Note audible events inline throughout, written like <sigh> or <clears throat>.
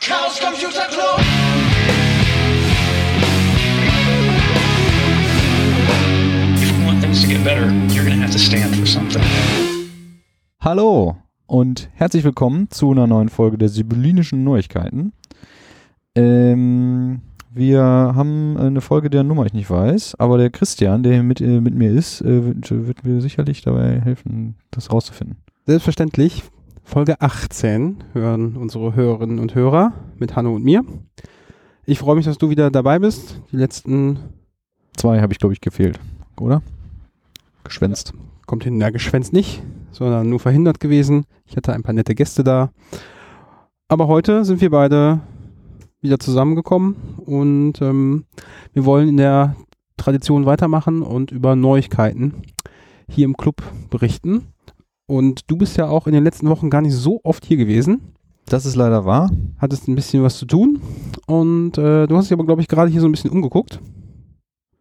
Chaos Computer Club. If you want things to get better, you're to have to stand for something. Hallo und herzlich willkommen zu einer neuen Folge der Sibyllinischen Neuigkeiten. Ähm, wir haben eine Folge, deren Nummer ich nicht weiß, aber der Christian, der mit, äh, mit mir ist, äh, wird, wird mir sicherlich dabei helfen, das rauszufinden. Selbstverständlich. Folge 18 hören unsere Hörerinnen und Hörer mit Hanno und mir. Ich freue mich, dass du wieder dabei bist. Die letzten Zwei habe ich, glaube ich, gefehlt, oder? Geschwänzt. kommt hin, ja, geschwänzt nicht, sondern nur verhindert gewesen. Ich hatte ein paar nette Gäste da. Aber heute sind wir beide wieder zusammengekommen und ähm, wir wollen in der Tradition weitermachen und über Neuigkeiten hier im Club berichten. Und du bist ja auch in den letzten Wochen gar nicht so oft hier gewesen. Das ist leider wahr. Hattest ein bisschen was zu tun. Und äh, du hast dich aber, glaube ich, gerade hier so ein bisschen umgeguckt.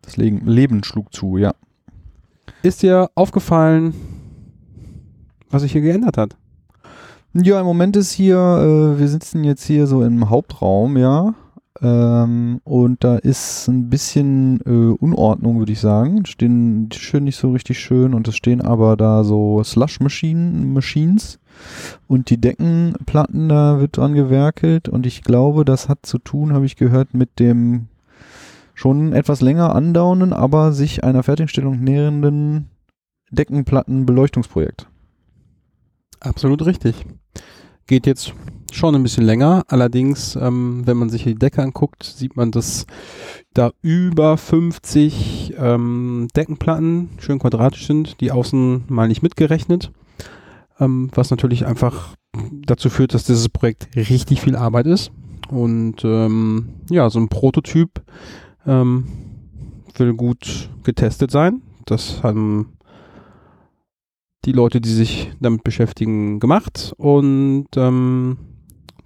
Das Leben, schlug zu, ja. Ist dir aufgefallen, was sich hier geändert hat? Ja, im Moment ist hier, äh, wir sitzen jetzt hier so im Hauptraum, ja. Ähm, und da ist ein bisschen äh, Unordnung, würde ich sagen. Stehen die Tische nicht so richtig schön und es stehen aber da so Slush-Maschinen, Machines und die Deckenplatten, da wird dran gewerkelt und ich glaube, das hat zu tun, habe ich gehört, mit dem schon etwas länger andauernden, aber sich einer Fertigstellung nähernden Deckenplattenbeleuchtungsprojekt. Absolut richtig. Geht jetzt schon ein bisschen länger. Allerdings, ähm, wenn man sich die Decke anguckt, sieht man, dass da über 50 ähm, Deckenplatten schön quadratisch sind, die außen mal nicht mitgerechnet. Ähm, was natürlich einfach dazu führt, dass dieses Projekt richtig viel Arbeit ist. Und ähm, ja, so ein Prototyp ähm, will gut getestet sein. Das haben die Leute, die sich damit beschäftigen, gemacht. Und ähm,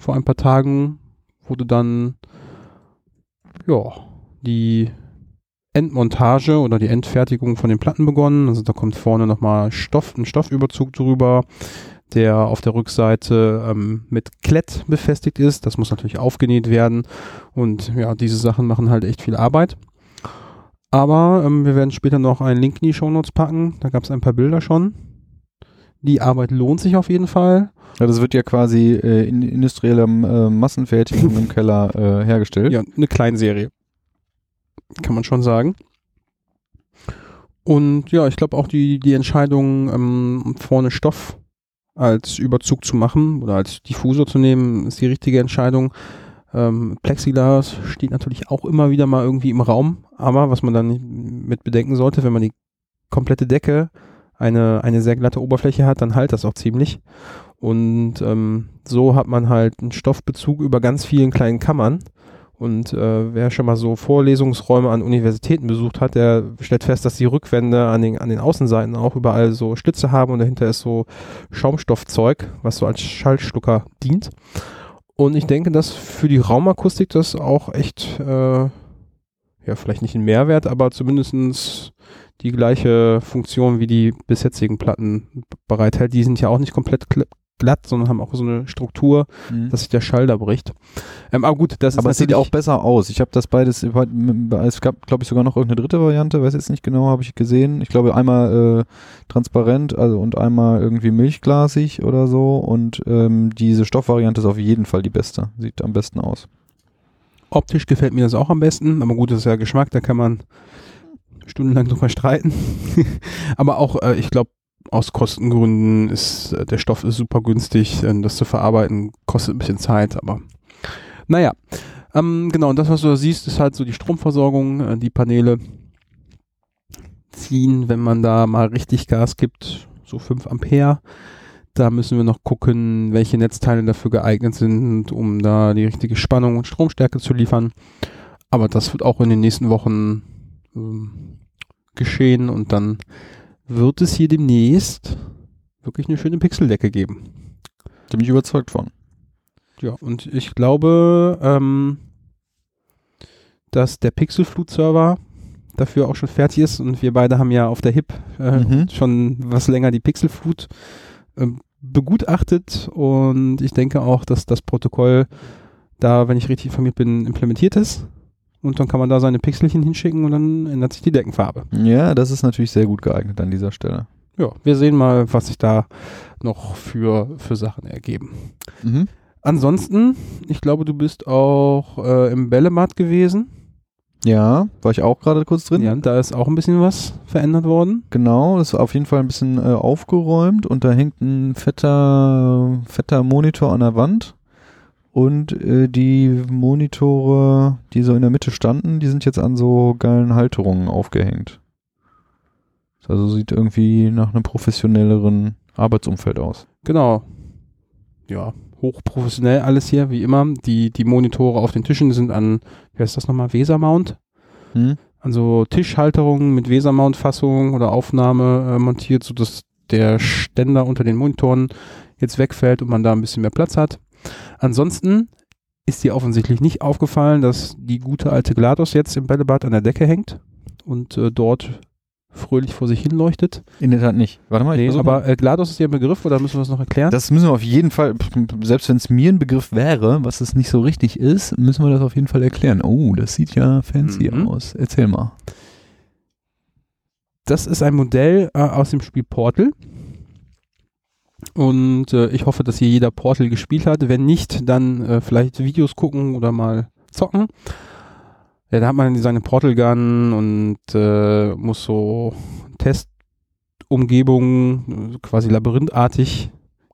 vor ein paar Tagen wurde dann ja die Endmontage oder die Endfertigung von den Platten begonnen. Also da kommt vorne nochmal Stoff, ein Stoffüberzug drüber, der auf der Rückseite ähm, mit Klett befestigt ist. Das muss natürlich aufgenäht werden. Und ja, diese Sachen machen halt echt viel Arbeit. Aber ähm, wir werden später noch einen Link in die Shownotes packen. Da gab es ein paar Bilder schon. Die Arbeit lohnt sich auf jeden Fall. Ja, das wird ja quasi äh, in industrieller äh, Massenfertigung <laughs> im Keller äh, hergestellt. Ja, eine Kleinserie. Kann man schon sagen. Und ja, ich glaube auch die, die Entscheidung, ähm, vorne Stoff als Überzug zu machen oder als Diffusor zu nehmen, ist die richtige Entscheidung. Ähm, Plexiglas steht natürlich auch immer wieder mal irgendwie im Raum, aber was man dann mit bedenken sollte, wenn man die komplette Decke eine, eine sehr glatte Oberfläche hat, dann halt das auch ziemlich. Und ähm, so hat man halt einen Stoffbezug über ganz vielen kleinen Kammern. Und äh, wer schon mal so Vorlesungsräume an Universitäten besucht hat, der stellt fest, dass die Rückwände an den, an den Außenseiten auch überall so Stütze haben und dahinter ist so Schaumstoffzeug, was so als Schallschlucker dient. Und ich denke, dass für die Raumakustik das auch echt, äh, ja, vielleicht nicht ein Mehrwert, aber zumindestens die gleiche Funktion wie die bis jetzigen Platten bereithält. Die sind ja auch nicht komplett gl- glatt, sondern haben auch so eine Struktur, Mhm. dass sich der Schall da bricht. Ähm, aber gut, das Aber ist es sieht auch besser aus. Ich habe das beides, es gab, glaube ich, sogar noch irgendeine dritte Variante, weiß jetzt nicht genau, habe ich gesehen. Ich glaube einmal äh, transparent also und einmal irgendwie milchglasig oder so. Und ähm, diese Stoffvariante ist auf jeden Fall die beste. Sieht am besten aus. Optisch gefällt mir das auch am besten, aber gut, das ist ja Geschmack, da kann man stundenlang drüber streiten. <laughs> aber auch, äh, ich glaube, aus Kostengründen ist äh, der Stoff ist super günstig, äh, das zu verarbeiten kostet ein bisschen Zeit, aber naja. Ähm, genau, und das, was du da siehst, ist halt so die Stromversorgung, äh, die Paneele ziehen, wenn man da mal richtig Gas gibt, so 5 Ampere. Da müssen wir noch gucken, welche Netzteile dafür geeignet sind, um da die richtige Spannung und Stromstärke zu liefern. Aber das wird auch in den nächsten Wochen ähm, geschehen und dann wird es hier demnächst wirklich eine schöne Pixeldecke geben. Da bin ich überzeugt von. Ja, und ich glaube, ähm, dass der Pixelflut-Server dafür auch schon fertig ist und wir beide haben ja auf der HIP äh, Mhm. schon was länger die Pixelflut ähm, begutachtet und ich denke auch, dass das Protokoll da, wenn ich richtig informiert bin, implementiert ist. Und dann kann man da seine Pixelchen hinschicken und dann ändert sich die Deckenfarbe. Ja, das ist natürlich sehr gut geeignet an dieser Stelle. Ja, wir sehen mal, was sich da noch für, für Sachen ergeben. Mhm. Ansonsten, ich glaube, du bist auch äh, im Bällebad gewesen. Ja, war ich auch gerade kurz drin. Ja, da ist auch ein bisschen was verändert worden. Genau, das ist auf jeden Fall ein bisschen äh, aufgeräumt und da hängt ein fetter, fetter Monitor an der Wand. Und äh, die Monitore, die so in der Mitte standen, die sind jetzt an so geilen Halterungen aufgehängt. Also sieht irgendwie nach einem professionelleren Arbeitsumfeld aus. Genau. Ja, hochprofessionell alles hier, wie immer. Die, die Monitore auf den Tischen sind an, wie heißt das nochmal, Weser-Mount? Hm? Also Tischhalterungen mit Weser-Mount-Fassung oder Aufnahme äh, montiert, sodass der Ständer unter den Monitoren jetzt wegfällt und man da ein bisschen mehr Platz hat. Ansonsten ist dir offensichtlich nicht aufgefallen, dass die gute alte GLaDOS jetzt im Bällebad an der Decke hängt und äh, dort fröhlich vor sich hin leuchtet. In der Tat nicht. Warte mal, ich Nee, aber äh, GLaDOS ist ja ein Begriff, oder müssen wir das noch erklären? Das müssen wir auf jeden Fall, selbst wenn es mir ein Begriff wäre, was es nicht so richtig ist, müssen wir das auf jeden Fall erklären. Oh, das sieht ja fancy Mhm. aus. Erzähl mal. das ist ein Modell äh, aus dem Spiel Portal. Und äh, ich hoffe, dass hier jeder Portal gespielt hat. Wenn nicht, dann äh, vielleicht Videos gucken oder mal zocken. Ja, da hat man seine Portal Gun und äh, muss so Testumgebungen, quasi labyrinthartig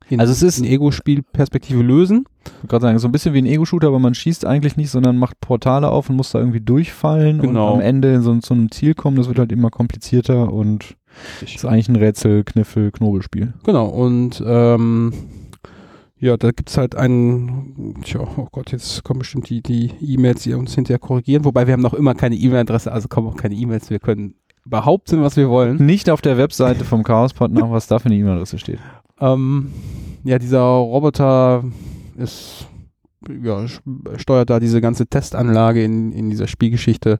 in, Also es ist- in Ego-Spielperspektive lösen. Ich wollte gerade sagen, so ein bisschen wie ein Ego-Shooter, aber man schießt eigentlich nicht, sondern macht Portale auf und muss da irgendwie durchfallen Genau. und am Ende so, zu einem Ziel kommen. Das wird halt immer komplizierter und ist eigentlich ein Rätsel, Kniffel, Knobelspiel. Genau, und ähm, ja, da gibt's halt einen, tja, oh Gott, jetzt kommen bestimmt die, die E-Mails, die uns hinterher korrigieren, wobei wir haben noch immer keine E-Mail-Adresse, also kommen auch keine E-Mails, wir können behaupten, was wir wollen. Nicht auf der Webseite vom Chaospod nach, was da für eine E-Mail-Adresse steht. Ähm, ja, dieser Roboter ist, ja, steuert da diese ganze Testanlage in, in dieser Spielgeschichte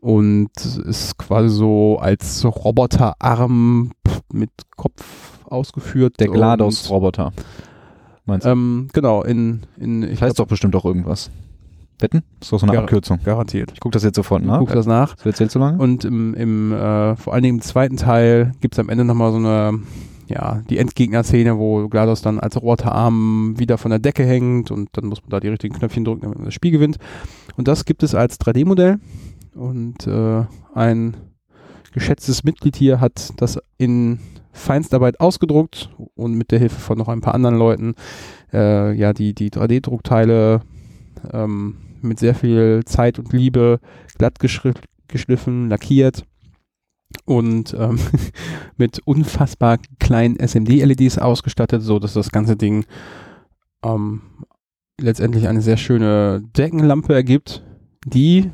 und ist quasi so als Roboterarm mit Kopf ausgeführt. Der GLaDOS-Roboter. Meinst du? Ähm, genau, in, in ich heißt doch bestimmt auch irgendwas. Wetten? Das ist doch so eine Ja. Abkürzung. garantiert. Ich gucke das jetzt sofort nach. Guck das nach. Das erzählt zu lange? Und im, im äh, vor allen Dingen im zweiten Teil gibt es am Ende nochmal so eine, ja, die Endgegner-Szene, wo GLaDOS dann als Roboterarm wieder von der Decke hängt und dann muss man da die richtigen Knöpfchen drücken, damit man das Spiel gewinnt. Und das gibt es als 3D-Modell und äh, ein geschätztes Mitglied hier hat das in Feinstarbeit ausgedruckt und mit der Hilfe von noch ein paar anderen Leuten äh, ja die, die 3D-Druckteile ähm, mit sehr viel Zeit und Liebe glatt geschliffen, lackiert und ähm, <laughs> mit unfassbar kleinen SMD-LEDs ausgestattet, so dass das ganze Ding ähm, letztendlich eine sehr schöne Deckenlampe ergibt, die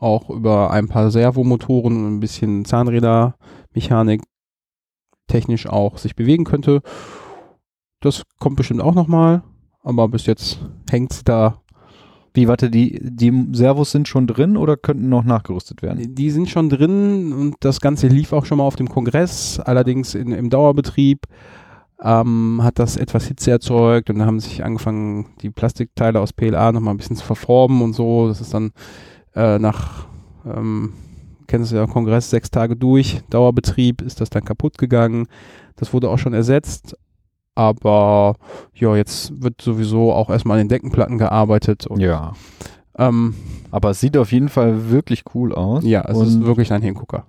auch über ein paar Servomotoren und ein bisschen Zahnrädermechanik technisch auch sich bewegen könnte. Das kommt bestimmt auch nochmal, aber bis jetzt hängt sie da. Wie, warte, die, die Servos sind schon drin oder könnten noch nachgerüstet werden? Die sind schon drin und das Ganze lief auch schon mal auf dem Kongress, allerdings in, im Dauerbetrieb. Ähm, hat das etwas Hitze erzeugt und dann haben sich angefangen, die Plastikteile aus PLA nochmal ein bisschen zu verformen und so. Das ist dann äh, nach, ähm, kennst du ja, Kongress sechs Tage durch, Dauerbetrieb, ist das dann kaputt gegangen. Das wurde auch schon ersetzt. Aber ja, jetzt wird sowieso auch erstmal an den Deckenplatten gearbeitet. Und, Ja. ähm, Aber es sieht auf jeden Fall wirklich cool aus. ja, es ist wirklich ein Hingucker.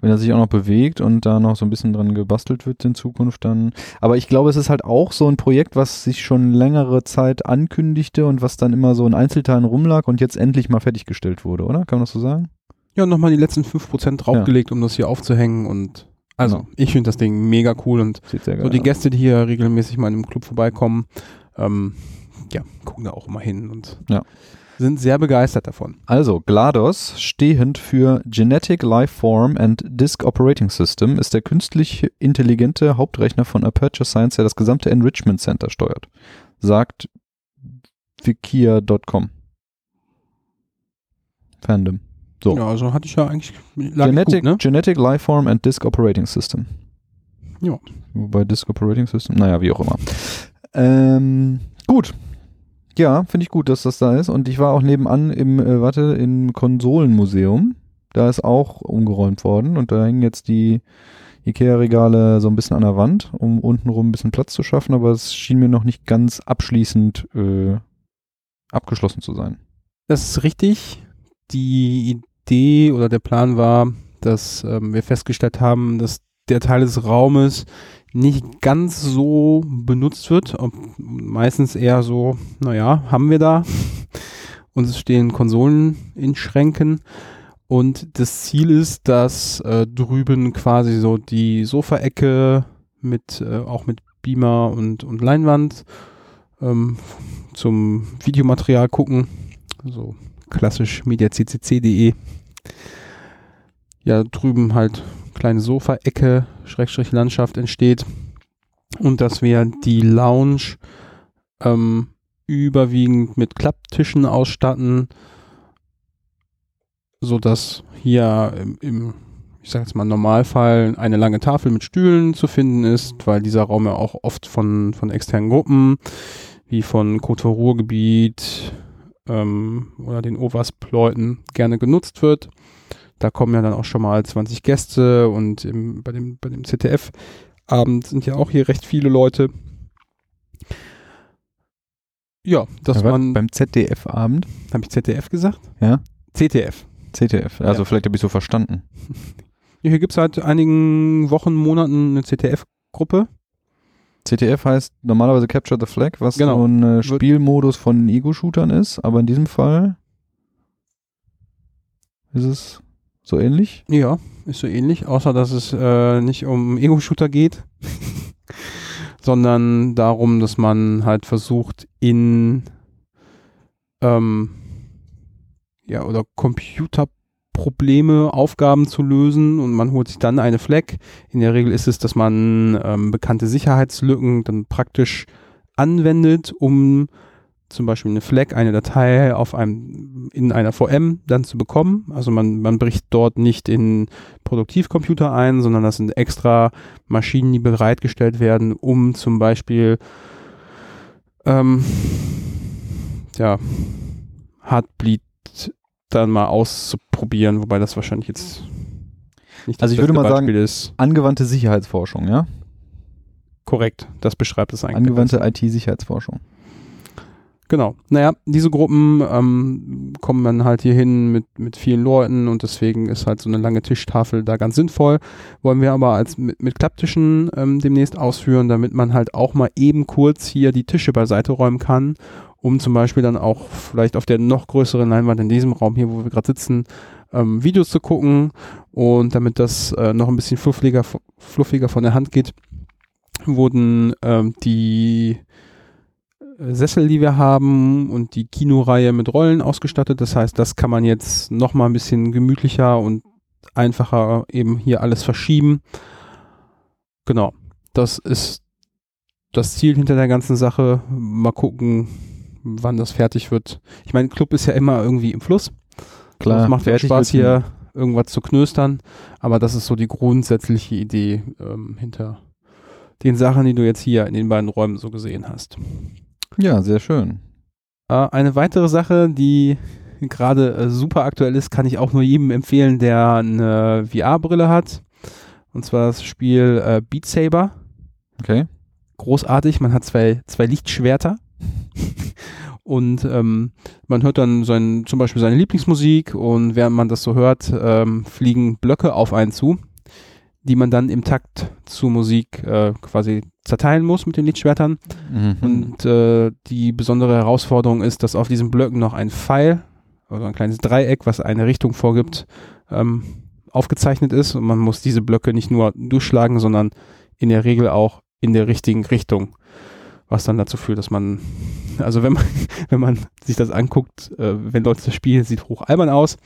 Wenn er sich auch noch bewegt und da noch so ein bisschen dran gebastelt wird in Zukunft, dann. Aber ich glaube, es ist halt auch so ein Projekt, was sich schon längere Zeit ankündigte und was dann immer so in Einzelteilen rumlag und jetzt endlich mal fertiggestellt wurde, oder? Kann man das so sagen? Ja, und nochmal die letzten 5% draufgelegt, um das hier aufzuhängen und also Genau. ich finde das Ding mega cool und so die. Gäste, die hier regelmäßig mal in einem Club vorbeikommen, ähm, ja, gucken da auch immer hin und Ja. Sind sehr begeistert davon. Also, GLaDOS, stehend für Genetic Lifeform and Disk Operating System, ist der künstlich intelligente Hauptrechner von Aperture Science, der das gesamte Enrichment Center steuert, sagt wikia.com. Fandom. So. Ja, also hatte ich ja eigentlich Genetic, gut, ne? Genetic Lifeform and Disk Operating System. Ja. Wobei Disk Operating System, naja, wie auch immer. Ähm, gut. Ja, finde ich gut, dass das da ist. Und ich war auch nebenan im, äh, warte, im Konsolenmuseum. Da ist auch umgeräumt worden und da hängen jetzt die Ikea-Regale so ein bisschen an der Wand, um untenrum ein bisschen Platz zu schaffen, aber es schien mir noch nicht ganz abschließend äh, abgeschlossen zu sein. Das ist richtig. Die Idee oder der Plan war, dass ähm, wir festgestellt haben, dass der Teil des Raumes nicht ganz so benutzt wird. Meistens eher so, naja, haben wir da. Und es stehen Konsolen in Schränken. Und das Ziel ist, dass äh, drüben quasi so die Sofaecke mit, äh, auch mit Beamer und, und Leinwand ähm, zum Videomaterial gucken. So klassisch mediaccc.de. Ja, drüben halt kleine Sofaecke, Schrägstrich Landschaft entsteht. Und dass wir die Lounge ähm, überwiegend mit Klapptischen ausstatten, so dass hier im, im ich sage jetzt mal Normalfall eine lange Tafel mit Stühlen zu finden ist, weil dieser Raum ja auch oft von, von externen Gruppen wie von Kotor Ruhrgebiet ähm, oder den OWASP-Leuten gerne genutzt wird. Da kommen ja dann auch schon mal 20 Gäste und im, bei dem, bei dem ZDF-Abend sind ja auch hier recht viele Leute. Ja, dass Aber man. beim ZDF-Abend, Habe ich ZDF gesagt? ja, CTF. CTF, also Ja. vielleicht habe ich so verstanden. <laughs> Ja, hier gibt es seit einigen Wochen, Monaten eine CTF-Gruppe. CTF heißt normalerweise Capture the Flag, was Genau. so ein äh, Spielmodus von Ego-Shootern ist, aber in diesem Fall ist es so ähnlich. Ja, ist so ähnlich, außer dass es äh, nicht um Ego-Shooter geht, <laughs> sondern darum, dass man halt versucht, in ähm, ja, oder Computerprobleme, Aufgaben zu lösen und man holt sich dann eine Flag. In der Regel ist es, dass man ähm, bekannte Sicherheitslücken dann praktisch anwendet, um zum Beispiel eine Flag, eine Datei auf einem, in einer VM dann zu bekommen. Also man, man bricht dort nicht in Produktivcomputer ein, sondern das sind extra Maschinen, die bereitgestellt werden, um zum Beispiel ähm, ja, Heartbleed dann mal auszuprobieren, wobei das wahrscheinlich jetzt nicht Also das ich würde mal sagen, Beispiel ist. Angewandte Sicherheitsforschung, ja? Korrekt, das beschreibt es eigentlich. Angewandte IT-Sicherheitsforschung. Genau. Naja, diese Gruppen ähm, kommen dann halt hier hin mit, mit vielen Leuten und deswegen ist halt so eine lange Tischtafel da ganz sinnvoll. Wollen wir aber als mit, mit Klapptischen ähm, demnächst ausführen, damit man halt auch mal eben kurz hier die Tische beiseite räumen kann, um zum Beispiel dann auch vielleicht auf der noch größeren Leinwand in diesem Raum hier, wo wir gerade sitzen, ähm, Videos zu gucken und damit das äh, noch ein bisschen fluffiger, fluffiger von der Hand geht, wurden ähm, die Sessel, die wir haben und die Kinoreihe mit Rollen ausgestattet. Das heißt, das kann man jetzt noch mal ein bisschen gemütlicher und einfacher eben hier alles verschieben. Genau. Das ist das Ziel hinter der ganzen Sache. Mal gucken, wann das fertig wird. Ich meine, Club ist ja immer irgendwie im Fluss. Klar, Es macht ja Spaß hier irgendwas zu knöstern, aber das ist so die grundsätzliche Idee ähm, hinter den Sachen, die du jetzt hier in den beiden Räumen so gesehen hast. Ja, sehr schön. Äh, eine weitere Sache, die gerade äh, super aktuell ist, kann ich auch nur jedem empfehlen, der eine VR-Brille hat. Und zwar das Spiel äh, Beat Saber. Okay. Großartig, man hat zwei, zwei Lichtschwerter. <laughs> Und ähm, man hört dann sein, zum Beispiel seine Lieblingsmusik und während man das so hört, ähm, fliegen Blöcke auf einen zu, die man dann im Takt zur Musik äh, quasi zerteilen muss mit den Lichtschwertern. Mhm. Und äh, die besondere Herausforderung ist, dass auf diesen Blöcken noch ein Pfeil, also ein kleines Dreieck, was eine Richtung vorgibt, ähm, aufgezeichnet ist. Und man muss diese Blöcke nicht nur durchschlagen, sondern in der Regel auch in der richtigen Richtung. Was dann dazu führt, dass man, also wenn man, <laughs> wenn man sich das anguckt, äh, wenn Leute das spielen, sieht hoch albern aus,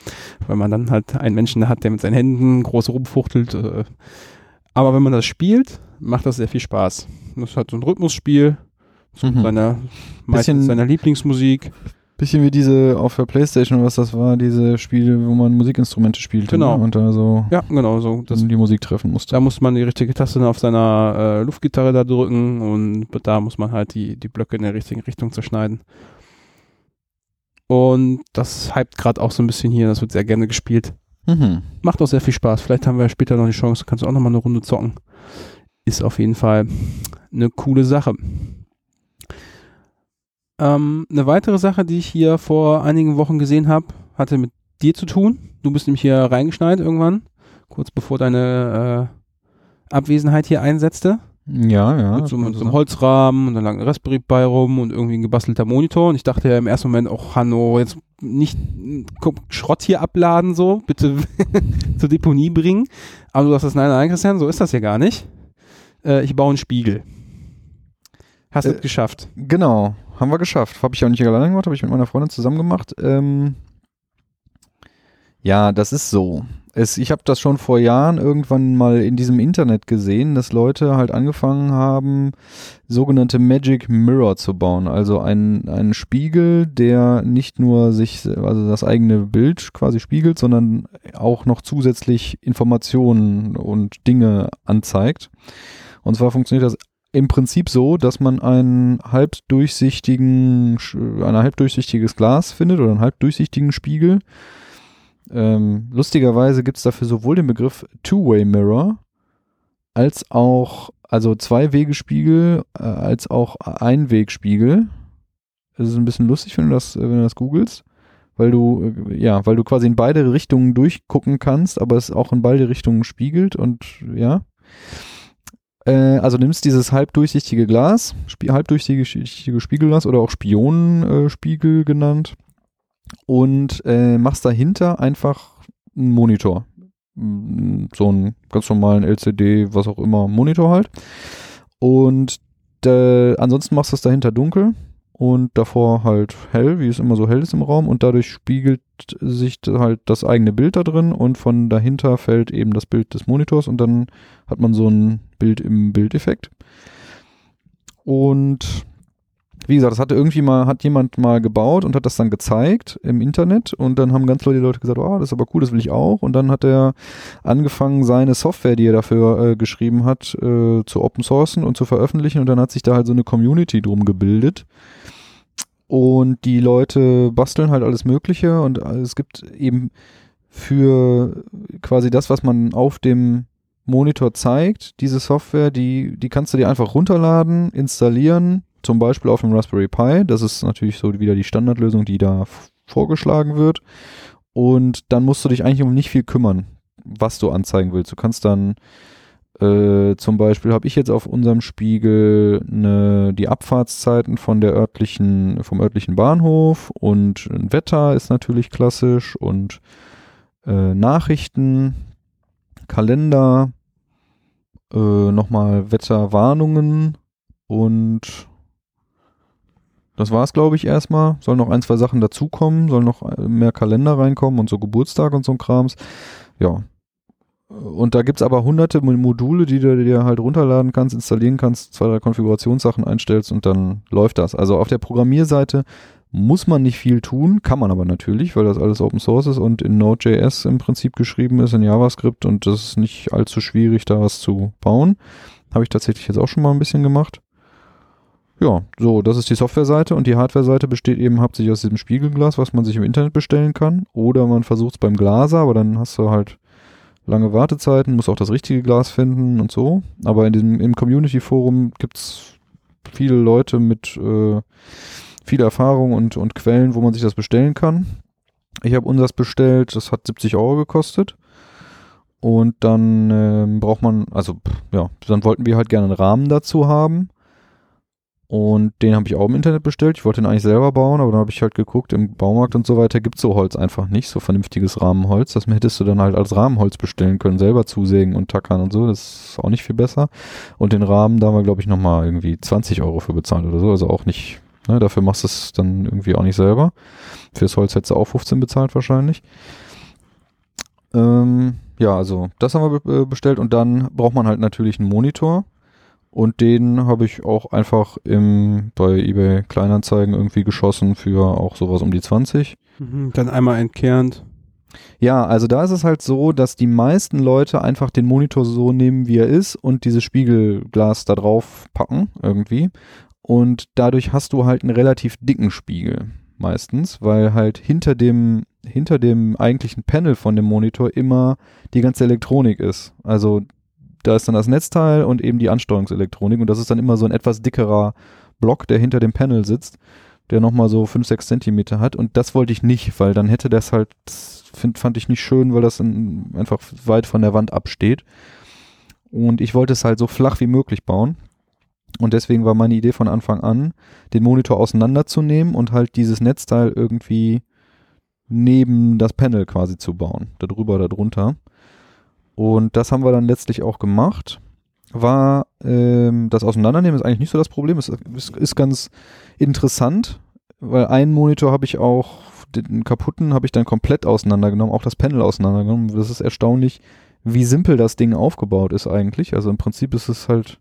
weil man dann halt einen Menschen hat, der mit seinen Händen groß rumfuchtelt. Äh, aber wenn man das spielt, macht das sehr viel Spaß. Das hat so ein Rhythmusspiel zu Mhm. seiner, Bisschen- seiner Lieblingsmusik. Bisschen wie diese auf der Playstation, was das war, diese Spiele, wo man Musikinstrumente spielte Genau. ne? und da so Ja, genau so. Das, die Musik treffen musste. da muss man die richtige Taste auf seiner äh, Luftgitarre da drücken und da muss man halt die, die Blöcke in der richtigen Richtung zerschneiden. Und das hypt gerade auch so ein bisschen hier. Das wird sehr gerne gespielt. Mhm. Macht auch sehr viel Spaß. Vielleicht haben wir später noch die Chance, kannst du auch noch mal eine Runde zocken. Ist auf jeden Fall eine coole Sache. Ähm, eine weitere Sache, die ich hier vor einigen Wochen gesehen habe, hatte mit dir zu tun. Du bist nämlich hier reingeschneit irgendwann, kurz bevor deine äh, Abwesenheit hier einsetzte. Ja, ja. mit so, mit so einem. Holzrahmen und dann lag ein Raspberry Pi rum und irgendwie ein gebastelter Monitor. Und ich dachte ja im ersten Moment auch, Hanno, jetzt nicht Schrott hier abladen, so, bitte <laughs> zur Deponie bringen. Aber du sagst, nein, nein, Christian, so ist das ja gar nicht. Äh, ich baue einen Spiegel. Hast du Äh, es geschafft? Genau, haben wir geschafft. Habe ich auch nicht alleine gemacht, habe ich mit meiner Freundin zusammen gemacht. Ähm, ja, das ist so. Es, ich habe das schon vor Jahren irgendwann mal in diesem Internet gesehen, dass Leute halt angefangen haben, sogenannte Magic Mirror zu bauen. Also ein, ein Spiegel, der nicht nur sich, also das eigene Bild quasi spiegelt, sondern auch noch zusätzlich Informationen und Dinge anzeigt. Und zwar funktioniert das im Prinzip so, dass man einen halbdurchsichtigen, ein halbdurchsichtiges Glas findet oder einen halbdurchsichtigen Spiegel. Ähm, lustigerweise gibt es dafür sowohl den Begriff Two-Way Mirror als auch, also Zwei-Wege-Spiegel, äh, als auch Einwegspiegel. Das ist ein bisschen lustig, wenn du das, wenn du das googelst, weil du, äh, ja, weil du quasi in beide Richtungen durchgucken kannst, aber es auch in beide Richtungen spiegelt und ja. Äh, also nimmst dieses halbdurchsichtige Glas, Spie halbdurchsichtige Spiegelglas oder auch Spionenspiegel äh, genannt und äh, machst dahinter einfach einen Monitor. Mm, So einen ganz normalen LCD, was auch immer, Monitor halt. Und äh, ansonsten machst du es dahinter dunkel und davor halt hell, wie es immer so hell ist im Raum und dadurch spiegelt sich halt das eigene Bild da drin und von dahinter fällt eben das Bild des Monitors und dann hat man so ein Bild im Bildeffekt. Und wie gesagt, das hatte irgendwie mal, hat jemand mal gebaut und hat das dann gezeigt im Internet und dann haben ganz viele Leute gesagt, oh, das ist aber cool, das will ich auch. Und dann hat er angefangen, seine Software, die er dafür äh, geschrieben hat, äh, zu open sourcen und zu veröffentlichen und dann hat sich da halt so eine Community drum gebildet. Und die Leute basteln halt alles Mögliche und es gibt eben für quasi das, was man auf dem Monitor zeigt, diese Software, die, die kannst du dir einfach runterladen, installieren, zum Beispiel auf dem Raspberry Pi. Das ist natürlich so wieder die Standardlösung, die da vorgeschlagen wird. Und dann musst du dich eigentlich um nicht viel kümmern, was du anzeigen willst. Du kannst dann äh, zum Beispiel habe ich jetzt auf unserem Spiegel ne, die Abfahrtszeiten von der örtlichen, vom örtlichen Bahnhof und Wetter ist natürlich klassisch und äh, Nachrichten, Kalender, äh, nochmal Wetterwarnungen und das war's, glaube ich, erstmal. Sollen noch ein, zwei Sachen dazukommen, sollen noch äh, mehr Kalender reinkommen und so Geburtstag und so ein Krams. Ja. Und da gibt's aber hunderte Mo- Module, die du dir halt runterladen kannst, installieren kannst, zwei, drei Konfigurationssachen einstellst und dann läuft das. Also auf der Programmierseite muss man nicht viel tun, kann man aber natürlich, weil das alles Open Source ist und in Node.js im Prinzip geschrieben ist, in JavaScript und das ist nicht allzu schwierig, da was zu bauen. Habe ich tatsächlich jetzt auch schon mal ein bisschen gemacht. Ja, so, das ist die Softwareseite und die Hardwareseite besteht eben hauptsächlich aus diesem Spiegelglas, was man sich im Internet bestellen kann. Oder man versucht es beim Glaser, aber dann hast du halt lange Wartezeiten, musst auch das richtige Glas finden und so. Aber in diesem, im Community-Forum gibt es viele Leute mit äh, viel Erfahrung und, und Quellen, wo man sich das bestellen kann. Ich habe unseres bestellt, das hat 70 Euro gekostet. Und dann ähm, braucht man, also ja, dann wollten wir halt gerne einen Rahmen dazu haben. Und den habe ich auch im Internet bestellt. Ich wollte den eigentlich selber bauen, aber dann habe ich halt geguckt, im Baumarkt und so weiter gibt es so Holz einfach nicht, so vernünftiges Rahmenholz. Das hättest du dann halt als Rahmenholz bestellen können, selber zusägen und tackern und so. Das ist auch nicht viel besser. Und den Rahmen, da haben wir, glaube ich, nochmal irgendwie 20 Euro für bezahlt oder so. Also auch nicht, ne, dafür machst du es dann irgendwie auch nicht selber. Fürs Holz hättest du auch 15 bezahlt wahrscheinlich. Ähm, ja, also das haben wir äh, bestellt und dann braucht man halt natürlich einen Monitor. Und den habe ich auch einfach im, bei eBay Kleinanzeigen irgendwie geschossen für auch sowas um die 20. Mhm, dann einmal entkernt. Ja, also da ist es halt so, dass die meisten Leute einfach den Monitor so nehmen, wie er ist und dieses Spiegelglas da drauf packen irgendwie. Und dadurch hast du halt einen relativ dicken Spiegel. meistens, weil halt hinter dem, hinter dem eigentlichen Panel von dem Monitor immer die ganze Elektronik ist. Also da ist dann das Netzteil und eben die Ansteuerungselektronik und das ist dann immer so ein etwas dickerer Block, der hinter dem Panel sitzt, der nochmal so 5, 6 Zentimeter hat und das wollte ich nicht, weil dann hätte das halt, das find, fand ich nicht schön, weil das in, einfach weit von der Wand absteht. Und ich wollte es halt so flach wie möglich bauen. Und deswegen war meine Idee von Anfang an, den Monitor auseinanderzunehmen und halt dieses Netzteil irgendwie neben das Panel quasi zu bauen. Darüber, darunter. Und das haben wir dann letztlich auch gemacht. War ähm, das Auseinandernehmen ist eigentlich nicht so das Problem. Es ist, ist ganz interessant, weil einen Monitor habe ich auch, den kaputten habe ich dann komplett auseinandergenommen, auch das Panel auseinandergenommen. Das ist erstaunlich, wie simpel das Ding aufgebaut ist eigentlich. Also im Prinzip ist es halt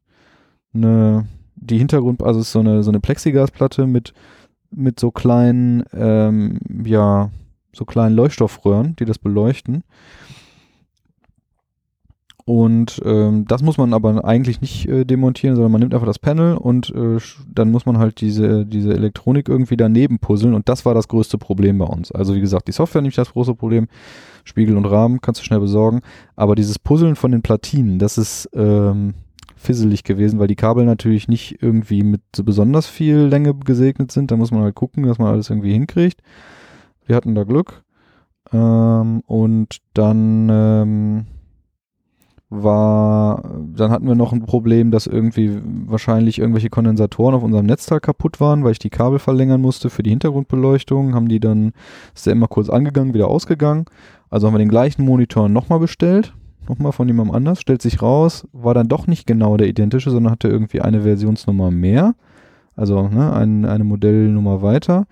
eine, die Hintergrund, also es ist so eine, so eine Plexiglasplatte mit, mit so kleinen, ähm, ja, so kleinen Leuchtstoffröhren, die das beleuchten. Und ähm, das muss man aber eigentlich nicht äh, demontieren, sondern man nimmt einfach das Panel und äh, dann muss man halt diese, diese Elektronik irgendwie daneben puzzeln und das war das größte Problem bei uns. Also wie gesagt, die Software nicht das große Problem, Spiegel und Rahmen kannst du schnell besorgen, aber dieses Puzzeln von den Platinen, das ist ähm, fisselig gewesen, weil die Kabel natürlich nicht irgendwie mit so besonders viel Länge gesegnet sind. Da muss man halt gucken, dass man alles irgendwie hinkriegt. Wir hatten da Glück. Ähm, und dann ähm, war, dann hatten wir noch ein Problem, dass irgendwie wahrscheinlich irgendwelche Kondensatoren auf unserem Netzteil kaputt waren, weil ich die Kabel verlängern musste für die Hintergrundbeleuchtung. Haben die dann, ist der immer kurz angegangen, wieder ausgegangen. Also haben wir den gleichen Monitor nochmal bestellt, nochmal von jemandem anders, stellt sich raus, war dann doch nicht genau der identische, sondern hatte irgendwie eine Versionsnummer mehr. Also ne, ein, eine Modellnummer weiter.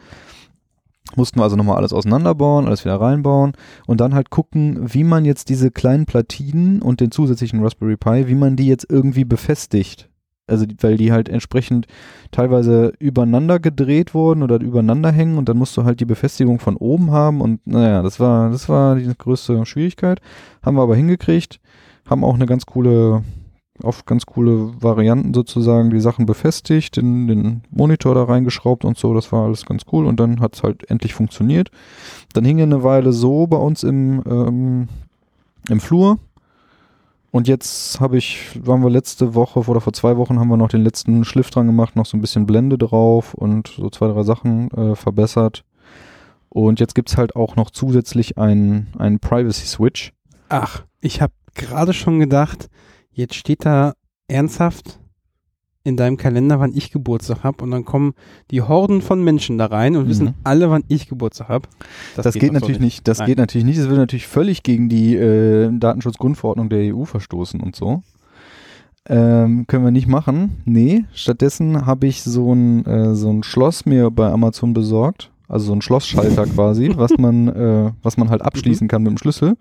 Mussten wir also nochmal alles auseinanderbauen, alles wieder reinbauen und dann halt gucken, wie man jetzt diese kleinen Platinen und den zusätzlichen Raspberry Pi, wie man die jetzt irgendwie befestigt. Also, weil die halt entsprechend teilweise übereinander gedreht wurden oder übereinander hängen und dann musst du halt die Befestigung von oben haben und naja, das war, das war die größte Schwierigkeit. Haben wir aber hingekriegt, haben auch eine ganz coole auf ganz coole Varianten sozusagen die Sachen befestigt, in den Monitor da reingeschraubt und so, das war alles ganz cool und dann hat es halt endlich funktioniert. Dann hing er eine Weile so bei uns im, ähm, im Flur und jetzt habe ich, waren wir letzte Woche oder vor zwei Wochen haben wir noch den letzten Schliff dran gemacht, noch so ein bisschen Blende drauf und so zwei, drei Sachen äh, verbessert. Und jetzt gibt es halt auch noch zusätzlich einen, einen Privacy Switch. Ach, ich habe gerade schon gedacht, jetzt steht da ernsthaft in deinem Kalender, wann ich Geburtstag habe und dann kommen die Horden von Menschen da rein und Mhm. wissen alle, wann ich Geburtstag habe. Das, geht, doch so natürlich nicht. Das Nein. geht natürlich nicht. Es würde natürlich völlig gegen die äh, Datenschutzgrundverordnung der EU verstoßen und so. Ähm, können wir nicht machen. Nee, stattdessen habe ich so ein, äh, so ein Schloss mir bei Amazon besorgt. Also so ein Schlossschalter <laughs> quasi, was man, äh, was man halt abschließen kann mit dem Schlüssel.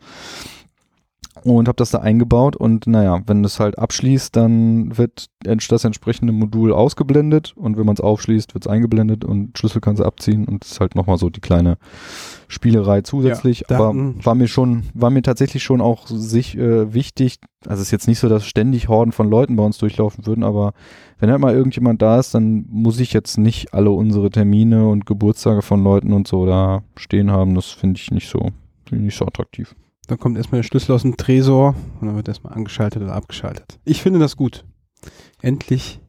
Und habe das da eingebaut und naja, wenn das halt abschließt, dann wird das entsprechende Modul ausgeblendet und wenn man es aufschließt, wird es eingeblendet und Schlüssel kann sie abziehen und es ist halt nochmal so die kleine Spielerei zusätzlich. Ja, aber Daten- war mir schon, war mir tatsächlich schon auch sich äh, wichtig. Also es ist jetzt nicht so, dass ständig Horden von Leuten bei uns durchlaufen würden, aber wenn halt mal irgendjemand da ist, dann muss ich jetzt nicht alle unsere Termine und Geburtstage von Leuten und so da stehen haben. Das finde ich nicht so, finde ich nicht so attraktiv. Dann kommt erstmal der Schlüssel aus dem Tresor und dann wird erstmal angeschaltet oder abgeschaltet. Ich finde das gut. Endlich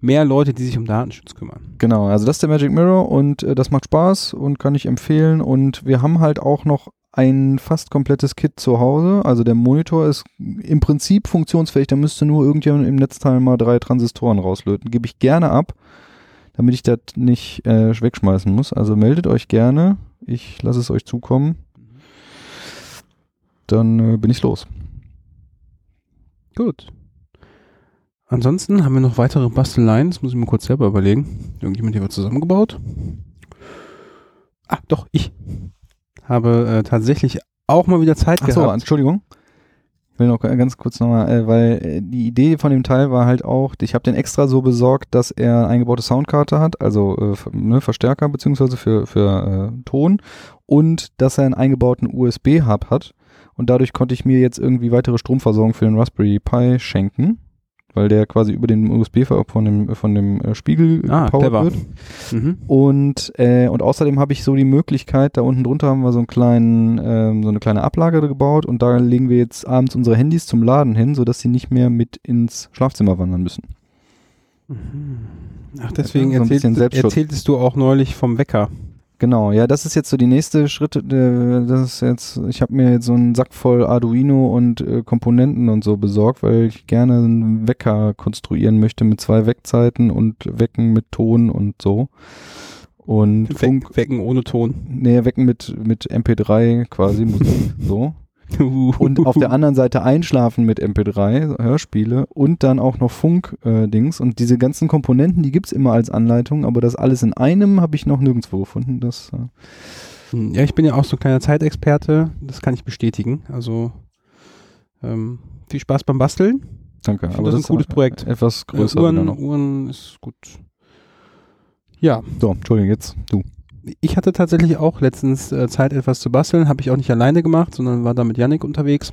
mehr Leute, die sich um Datenschutz kümmern. Genau, also das ist der Magic Mirror und äh, das macht Spaß und kann ich empfehlen. Und wir haben halt auch noch ein fast komplettes Kit zu Hause. Also der Monitor ist im Prinzip funktionsfähig. Da müsste nur irgendjemand im Netzteil mal drei Transistoren rauslöten. Gebe ich gerne ab, damit ich das nicht äh, wegschmeißen muss. Also meldet euch gerne. Ich lasse es euch zukommen. Dann äh, bin ich los. Gut. Ansonsten haben wir noch weitere Basteleien. Das muss ich mir kurz selber überlegen. Irgendjemand hier wird zusammengebaut. Ah, doch, ich habe äh, tatsächlich auch mal wieder Zeit Ach so, gehabt. Entschuldigung. Ich will noch ganz kurz nochmal, äh, weil äh, die Idee von dem Teil war halt auch, ich habe den extra so besorgt, dass er eine eingebaute Soundkarte hat, also äh, ne, Verstärker beziehungsweise für, für äh, Ton und dass er einen eingebauten USB-Hub hat und dadurch konnte ich mir jetzt irgendwie weitere Stromversorgung für den Raspberry Pi schenken, weil der quasi über den USB von dem, von dem äh, Spiegel Ah, gepowert clever. wird. Mhm. Und, äh, und außerdem habe ich so die Möglichkeit, da unten drunter haben wir so, einen kleinen, ähm, so eine kleine Ablage gebaut und da legen wir jetzt abends unsere Handys zum Laden hin, sodass sie nicht mehr mit ins Schlafzimmer wandern müssen. Ach, deswegen erzählt, erzähltest du auch neulich vom Wecker. Genau, ja, das ist jetzt so die nächste Schritte. äh, Das ist jetzt, ich habe mir jetzt so einen Sack voll Arduino und äh, Komponenten und so besorgt, weil ich gerne einen Wecker konstruieren möchte mit zwei Weckzeiten und Wecken mit Ton und so. Und Funk, Weck, wecken ohne Ton. nee, Wecken mit, mit MP3 quasi, Musik, <laughs> so. Und auf der anderen Seite einschlafen mit MP3, Hörspiele und dann auch noch Funk-Dings. und diese ganzen Komponenten, die gibt's immer als Anleitung, aber das alles in einem habe ich noch nirgendwo gefunden. Das, äh, Hm, Ja, ich bin ja auch so ein kleiner Zeitexperte, das kann ich bestätigen. Also ähm, viel Spaß beim Basteln. danke. Ich finde das ein cooles Projekt. Etwas Äh, größer. wieder Uhren. Uhren ist gut. Ja, So, Entschuldigung, jetzt du. Ich hatte tatsächlich auch letztens äh, Zeit, etwas zu basteln. Habe ich auch nicht alleine gemacht, sondern war da mit Yannick unterwegs.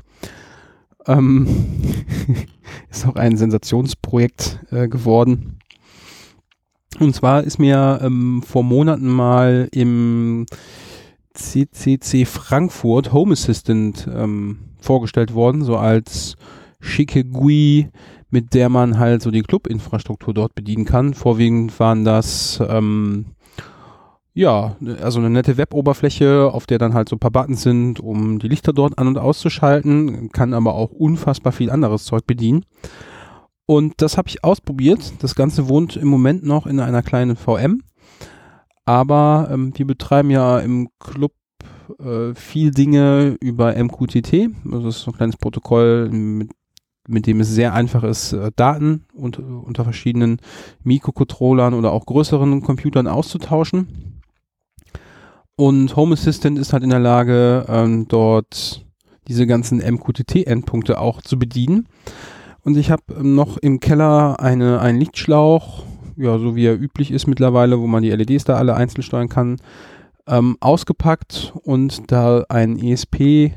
Ähm, <laughs> ist auch ein Sensationsprojekt äh, geworden. Und zwar ist mir ähm, vor Monaten mal im CCC Frankfurt Home Assistant ähm, vorgestellt worden, so als schicke GUI, mit der man halt so die Club-Infrastruktur dort bedienen kann. Vorwiegend waren das ähm, ja, also eine nette Web-Oberfläche, auf der dann halt so ein paar Buttons sind, um die Lichter dort an- und auszuschalten, kann aber auch unfassbar viel anderes Zeug bedienen. Und das habe ich ausprobiert. Das Ganze wohnt im Moment noch in einer kleinen VM. Aber ähm, wir betreiben ja im Club äh, viel Dinge über MQTT. Also das ist so ein kleines Protokoll, mit, mit dem es sehr einfach ist, äh, Daten und, unter verschiedenen Mikrocontrollern oder auch größeren Computern auszutauschen. Und Home Assistant ist halt in der Lage, ähm, dort diese ganzen MQTT-Endpunkte auch zu bedienen. Und ich habe ähm, noch im Keller eine, einen Lichtschlauch, ja, so wie er üblich ist mittlerweile, wo man die LEDs da alle einzeln steuern kann, ähm, ausgepackt und da ein ESP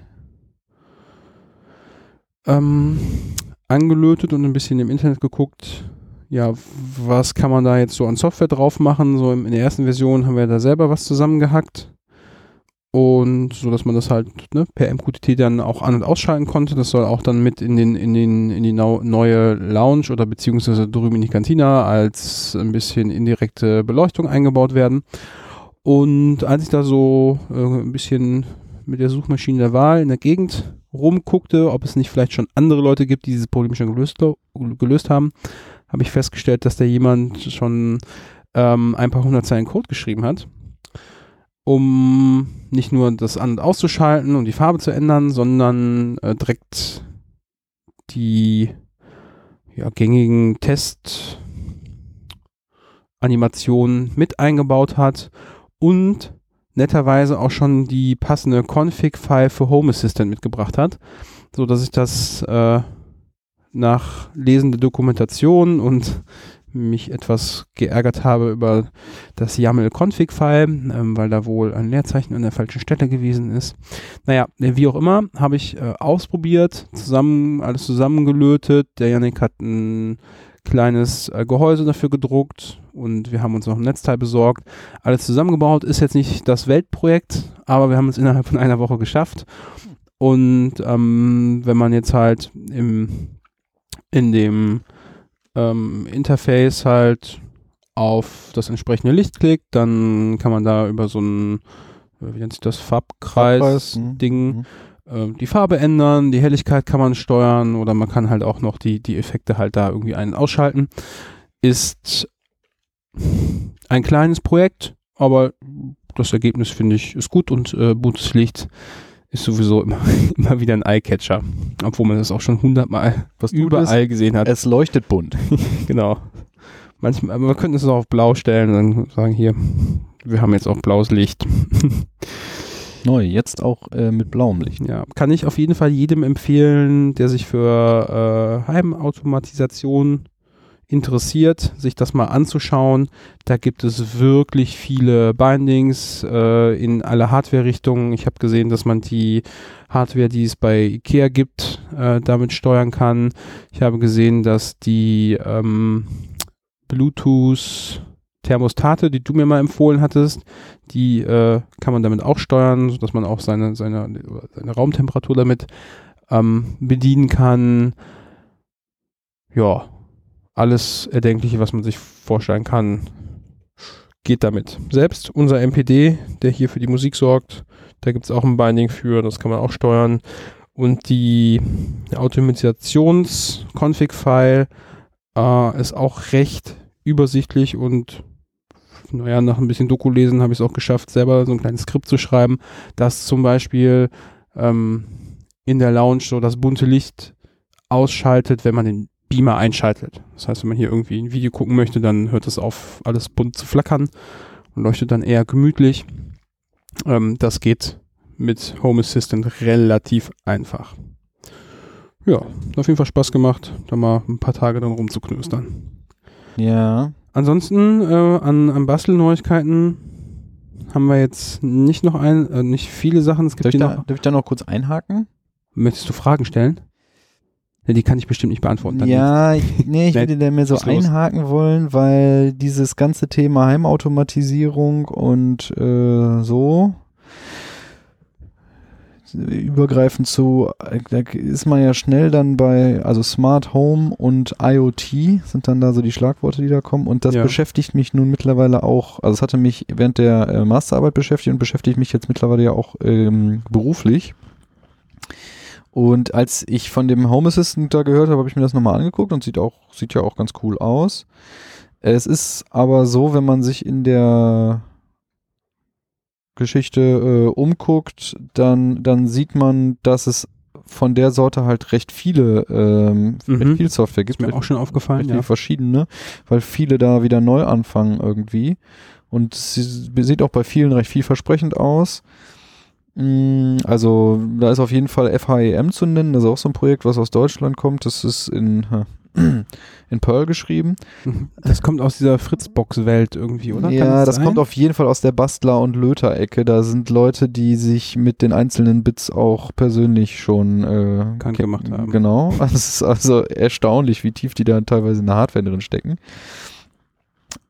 ähm, angelötet und ein bisschen im Internet geguckt, ja, was kann man da jetzt so an Software drauf machen? So in der ersten Version haben wir da selber was zusammengehackt. Und so, dass man das halt ne, per MQTT dann auch an- und ausschalten konnte. Das soll auch dann mit in den, in den, in die neue Lounge oder beziehungsweise drüben in die Kantina als ein bisschen indirekte Beleuchtung eingebaut werden. Und als ich da so äh, ein bisschen mit der Suchmaschine der Wahl in der Gegend rumguckte, ob es nicht vielleicht schon andere Leute gibt, die dieses Problem schon gelöst, gelöst haben, habe ich festgestellt, dass da jemand schon ähm, ein paar hundert Zeilen Code geschrieben hat, um nicht nur das an- und auszuschalten und die Farbe zu ändern, sondern äh, direkt die ja, gängigen Test-Animationen mit eingebaut hat und netterweise auch schon die passende Config-File für Home Assistant mitgebracht hat, so dass ich das äh, nach lesende Dokumentation und mich etwas geärgert habe über das YAML-Config-File, ähm, weil da wohl ein Leerzeichen an der falschen Stelle gewesen ist. Naja, äh, wie auch immer, habe ich äh, ausprobiert, zusammen, alles zusammengelötet. Der Yannick hat ein kleines äh, Gehäuse dafür gedruckt und wir haben uns noch ein Netzteil besorgt. Alles zusammengebaut, ist jetzt nicht das Weltprojekt, aber wir haben es innerhalb von einer Woche geschafft. Und ähm, wenn man jetzt halt im, in dem ähm, Interface halt auf das entsprechende Licht klickt, dann kann man da über so ein, äh, wie nennt sich das, Farbkreis, Farbkreis-Ding mhm. äh, die Farbe ändern, die Helligkeit kann man steuern oder man kann halt auch noch die, die Effekte halt da irgendwie ein- und ausschalten. Ist ein kleines Projekt, aber das Ergebnis finde ich ist gut und äh, buntes Licht ist sowieso immer, <laughs> immer wieder ein Eyecatcher, obwohl man das auch schon hundertmal Was überall gesehen hat. Es leuchtet bunt. <laughs> Genau. Manchmal, aber wir könnten es auch auf blau stellen und dann sagen hier, wir haben jetzt auch blaues Licht. <laughs> Neu, jetzt auch äh, mit blauem Licht. Ja, kann ich auf jeden Fall jedem empfehlen, der sich für äh, Heimautomatisation interessiert, sich das mal anzuschauen, da gibt es wirklich viele Bindings äh, in alle Hardware-Richtungen. Ich habe gesehen, dass man die Hardware, die es bei IKEA gibt, äh, damit steuern kann. Ich habe gesehen, dass die ähm, Bluetooth Thermostate, die du mir mal empfohlen hattest, die äh, kann man damit auch steuern, sodass man auch seine, seine, seine Raumtemperatur damit ähm, bedienen kann. Ja, alles Erdenkliche, was man sich vorstellen kann, geht damit. Selbst unser MPD, der hier für die Musik sorgt, da gibt es auch ein Binding für, das kann man auch steuern. Und die Automations-Config-File äh, ist auch recht übersichtlich und naja, nach ein bisschen Doku lesen habe ich es auch geschafft, selber so ein kleines Skript zu schreiben, das zum Beispiel ähm, in der Lounge so das bunte Licht ausschaltet, wenn man den Beamer einschaltet. Das heißt, wenn man hier irgendwie ein Video gucken möchte, dann hört es auf, alles bunt zu flackern und leuchtet dann eher gemütlich. Ähm, das geht mit Home Assistant relativ einfach. Ja, hat auf jeden Fall Spaß gemacht, da mal ein paar Tage dann rumzuknöstern. Ja. Ansonsten äh, an, an Bastelneuigkeiten haben wir jetzt nicht noch ein, äh, nicht viele Sachen. Es gibt Darf ich, da, noch. darf ich da noch kurz einhaken? Möchtest du Fragen stellen? Ja, die kann ich bestimmt nicht beantworten. dann ja, ich, nee, ich <laughs> würde da mehr so Ist los. einhaken wollen, weil dieses ganze Thema Heimautomatisierung und äh, so übergreifend zu, da ist man ja schnell dann bei, also Smart Home und IoT sind dann da so die Schlagworte, die da kommen und das Ja. beschäftigt mich nun mittlerweile auch, also es hatte mich während der äh, Masterarbeit beschäftigt und beschäftigt mich jetzt mittlerweile ja auch ähm, beruflich. Und als ich von dem Home Assistant da gehört habe, habe ich mir das nochmal angeguckt und sieht auch, sieht ja auch ganz cool aus. Es ist aber so, wenn man sich in der Geschichte äh, umguckt, dann, dann sieht man, dass es von der Sorte halt recht viele, ähm, Mhm. recht viel Software gibt. Ist mir recht- auch schon aufgefallen, recht ja. viele verschiedene, weil viele da wieder neu anfangen irgendwie. Und sie sieht auch bei vielen recht vielversprechend aus. Mm, Also da ist auf jeden Fall FHEM zu nennen. Das ist auch so ein Projekt, was aus Deutschland kommt. Das ist in, <clears throat> in Perl geschrieben. Mhm. Das kommt aus dieser Fritzbox-Welt irgendwie, oder? Kann Ja, das sein? kommt auf jeden Fall aus der Bastler- und Löter-Ecke. Da sind Leute, die sich mit den einzelnen Bits auch persönlich schon äh, ke- gemacht haben. Genau. <laughs> Also Es ist also erstaunlich, wie tief die da teilweise in der Hardware drin stecken.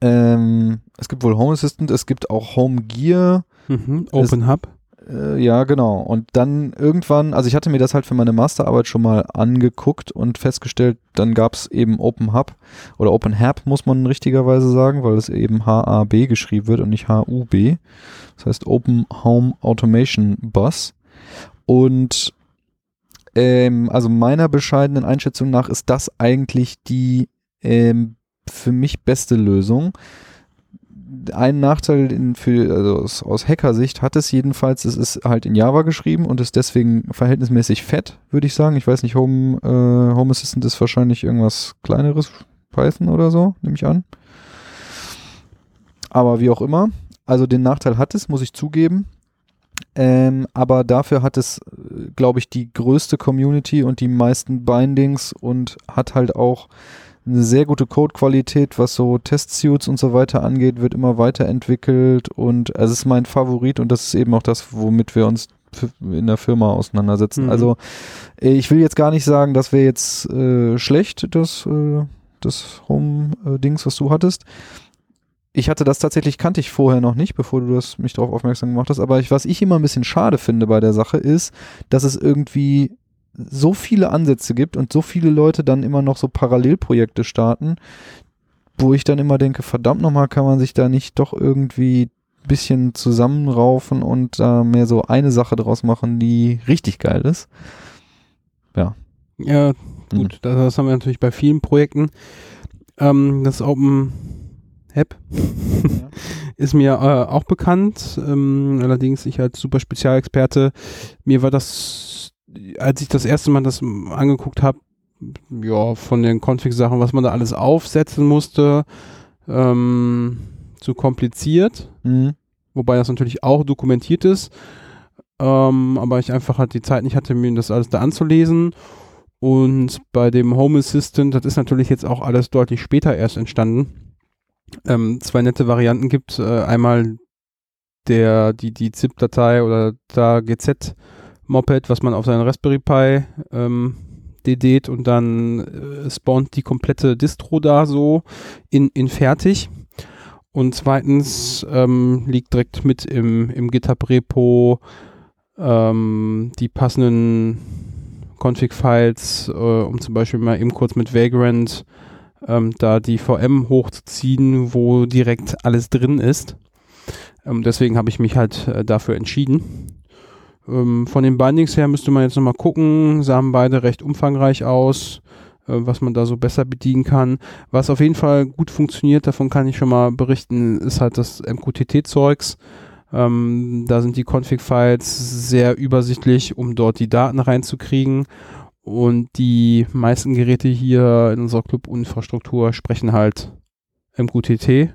Ähm, es gibt wohl Home Assistant, es gibt auch Home Gear. Mhm. Open Hub. Äh, ja, genau. Und dann irgendwann, also ich hatte mir das halt für meine Masterarbeit schon mal angeguckt und festgestellt, dann gab es eben Open Hub oder Open Hub, muss man richtigerweise sagen, weil es eben H-A-B geschrieben wird und nicht H-U-B. Das heißt Open Home Automation Bus. Und ähm, also meiner bescheidenen Einschätzung nach ist das eigentlich die ähm, für mich beste Lösung ein Nachteil in, für, also aus, aus Hacker-Sicht hat es jedenfalls, es ist halt in Java geschrieben und ist deswegen verhältnismäßig fett, würde ich sagen. Ich weiß nicht, Home, äh, Home Assistant ist wahrscheinlich irgendwas kleineres, Python oder so, nehme ich an. Aber wie auch immer, also den Nachteil hat es, muss ich zugeben. Ähm, aber dafür hat es, glaube ich, die größte Community und die meisten Bindings und hat halt auch eine sehr gute Codequalität, was so Testsuits und so weiter angeht, wird immer weiterentwickelt und es ist mein Favorit und das ist eben auch das, womit wir uns in der Firma auseinandersetzen. Mhm. Also äh, ich will jetzt gar nicht sagen, das wäre jetzt äh, schlecht, das, äh, das Home-Dings, was du hattest. Ich hatte das tatsächlich, kannte ich vorher noch nicht, bevor du das mich darauf aufmerksam gemacht hast. Aber ich, was ich immer ein bisschen schade finde bei der Sache ist, dass es irgendwie so viele Ansätze gibt und so viele Leute dann immer noch so Parallelprojekte starten, wo ich dann immer denke, verdammt nochmal, kann man sich da nicht doch irgendwie ein bisschen zusammenraufen und da mehr so eine Sache draus machen, die richtig geil ist. Ja, Mhm. gut, das, das haben wir natürlich bei vielen Projekten. Ähm, das Open App <laughs> ist mir äh, auch bekannt. Ähm, allerdings ich als super Spezialexperte, mir war das, als ich das erste Mal das angeguckt habe, ja, von den Config-Sachen, was man da alles aufsetzen musste, ähm, zu kompliziert. Mhm. wobei das natürlich auch dokumentiert ist, ähm, aber ich einfach halt die Zeit nicht hatte, mir das alles da anzulesen. Und bei dem Home Assistant, das ist natürlich jetzt auch alles deutlich später erst entstanden. Ähm, zwei nette Varianten gibt. Äh, einmal der, die, die ZIP-Datei oder da GZ-Moped, was man auf seinen Raspberry Pi ähm, DDt und dann äh, spawnt die komplette Distro da so in, in fertig. Und zweitens ähm, liegt direkt mit im, im GitHub-Repo ähm, die passenden Config-Files, äh, um zum Beispiel mal eben kurz mit Vagrant ähm, da die VM hochzuziehen, wo direkt alles drin ist. Ähm, deswegen habe ich mich halt äh, dafür entschieden. Ähm, von den Bindings her müsste man jetzt nochmal gucken, sahen beide recht umfangreich aus, äh, was man da so besser bedienen kann. Was auf jeden Fall gut funktioniert, davon kann ich schon mal berichten, ist halt das MQTT-Zeugs. Ähm, da sind die Config-Files sehr übersichtlich, um dort die Daten reinzukriegen. Und die meisten Geräte hier in unserer Club-Infrastruktur sprechen halt MQTT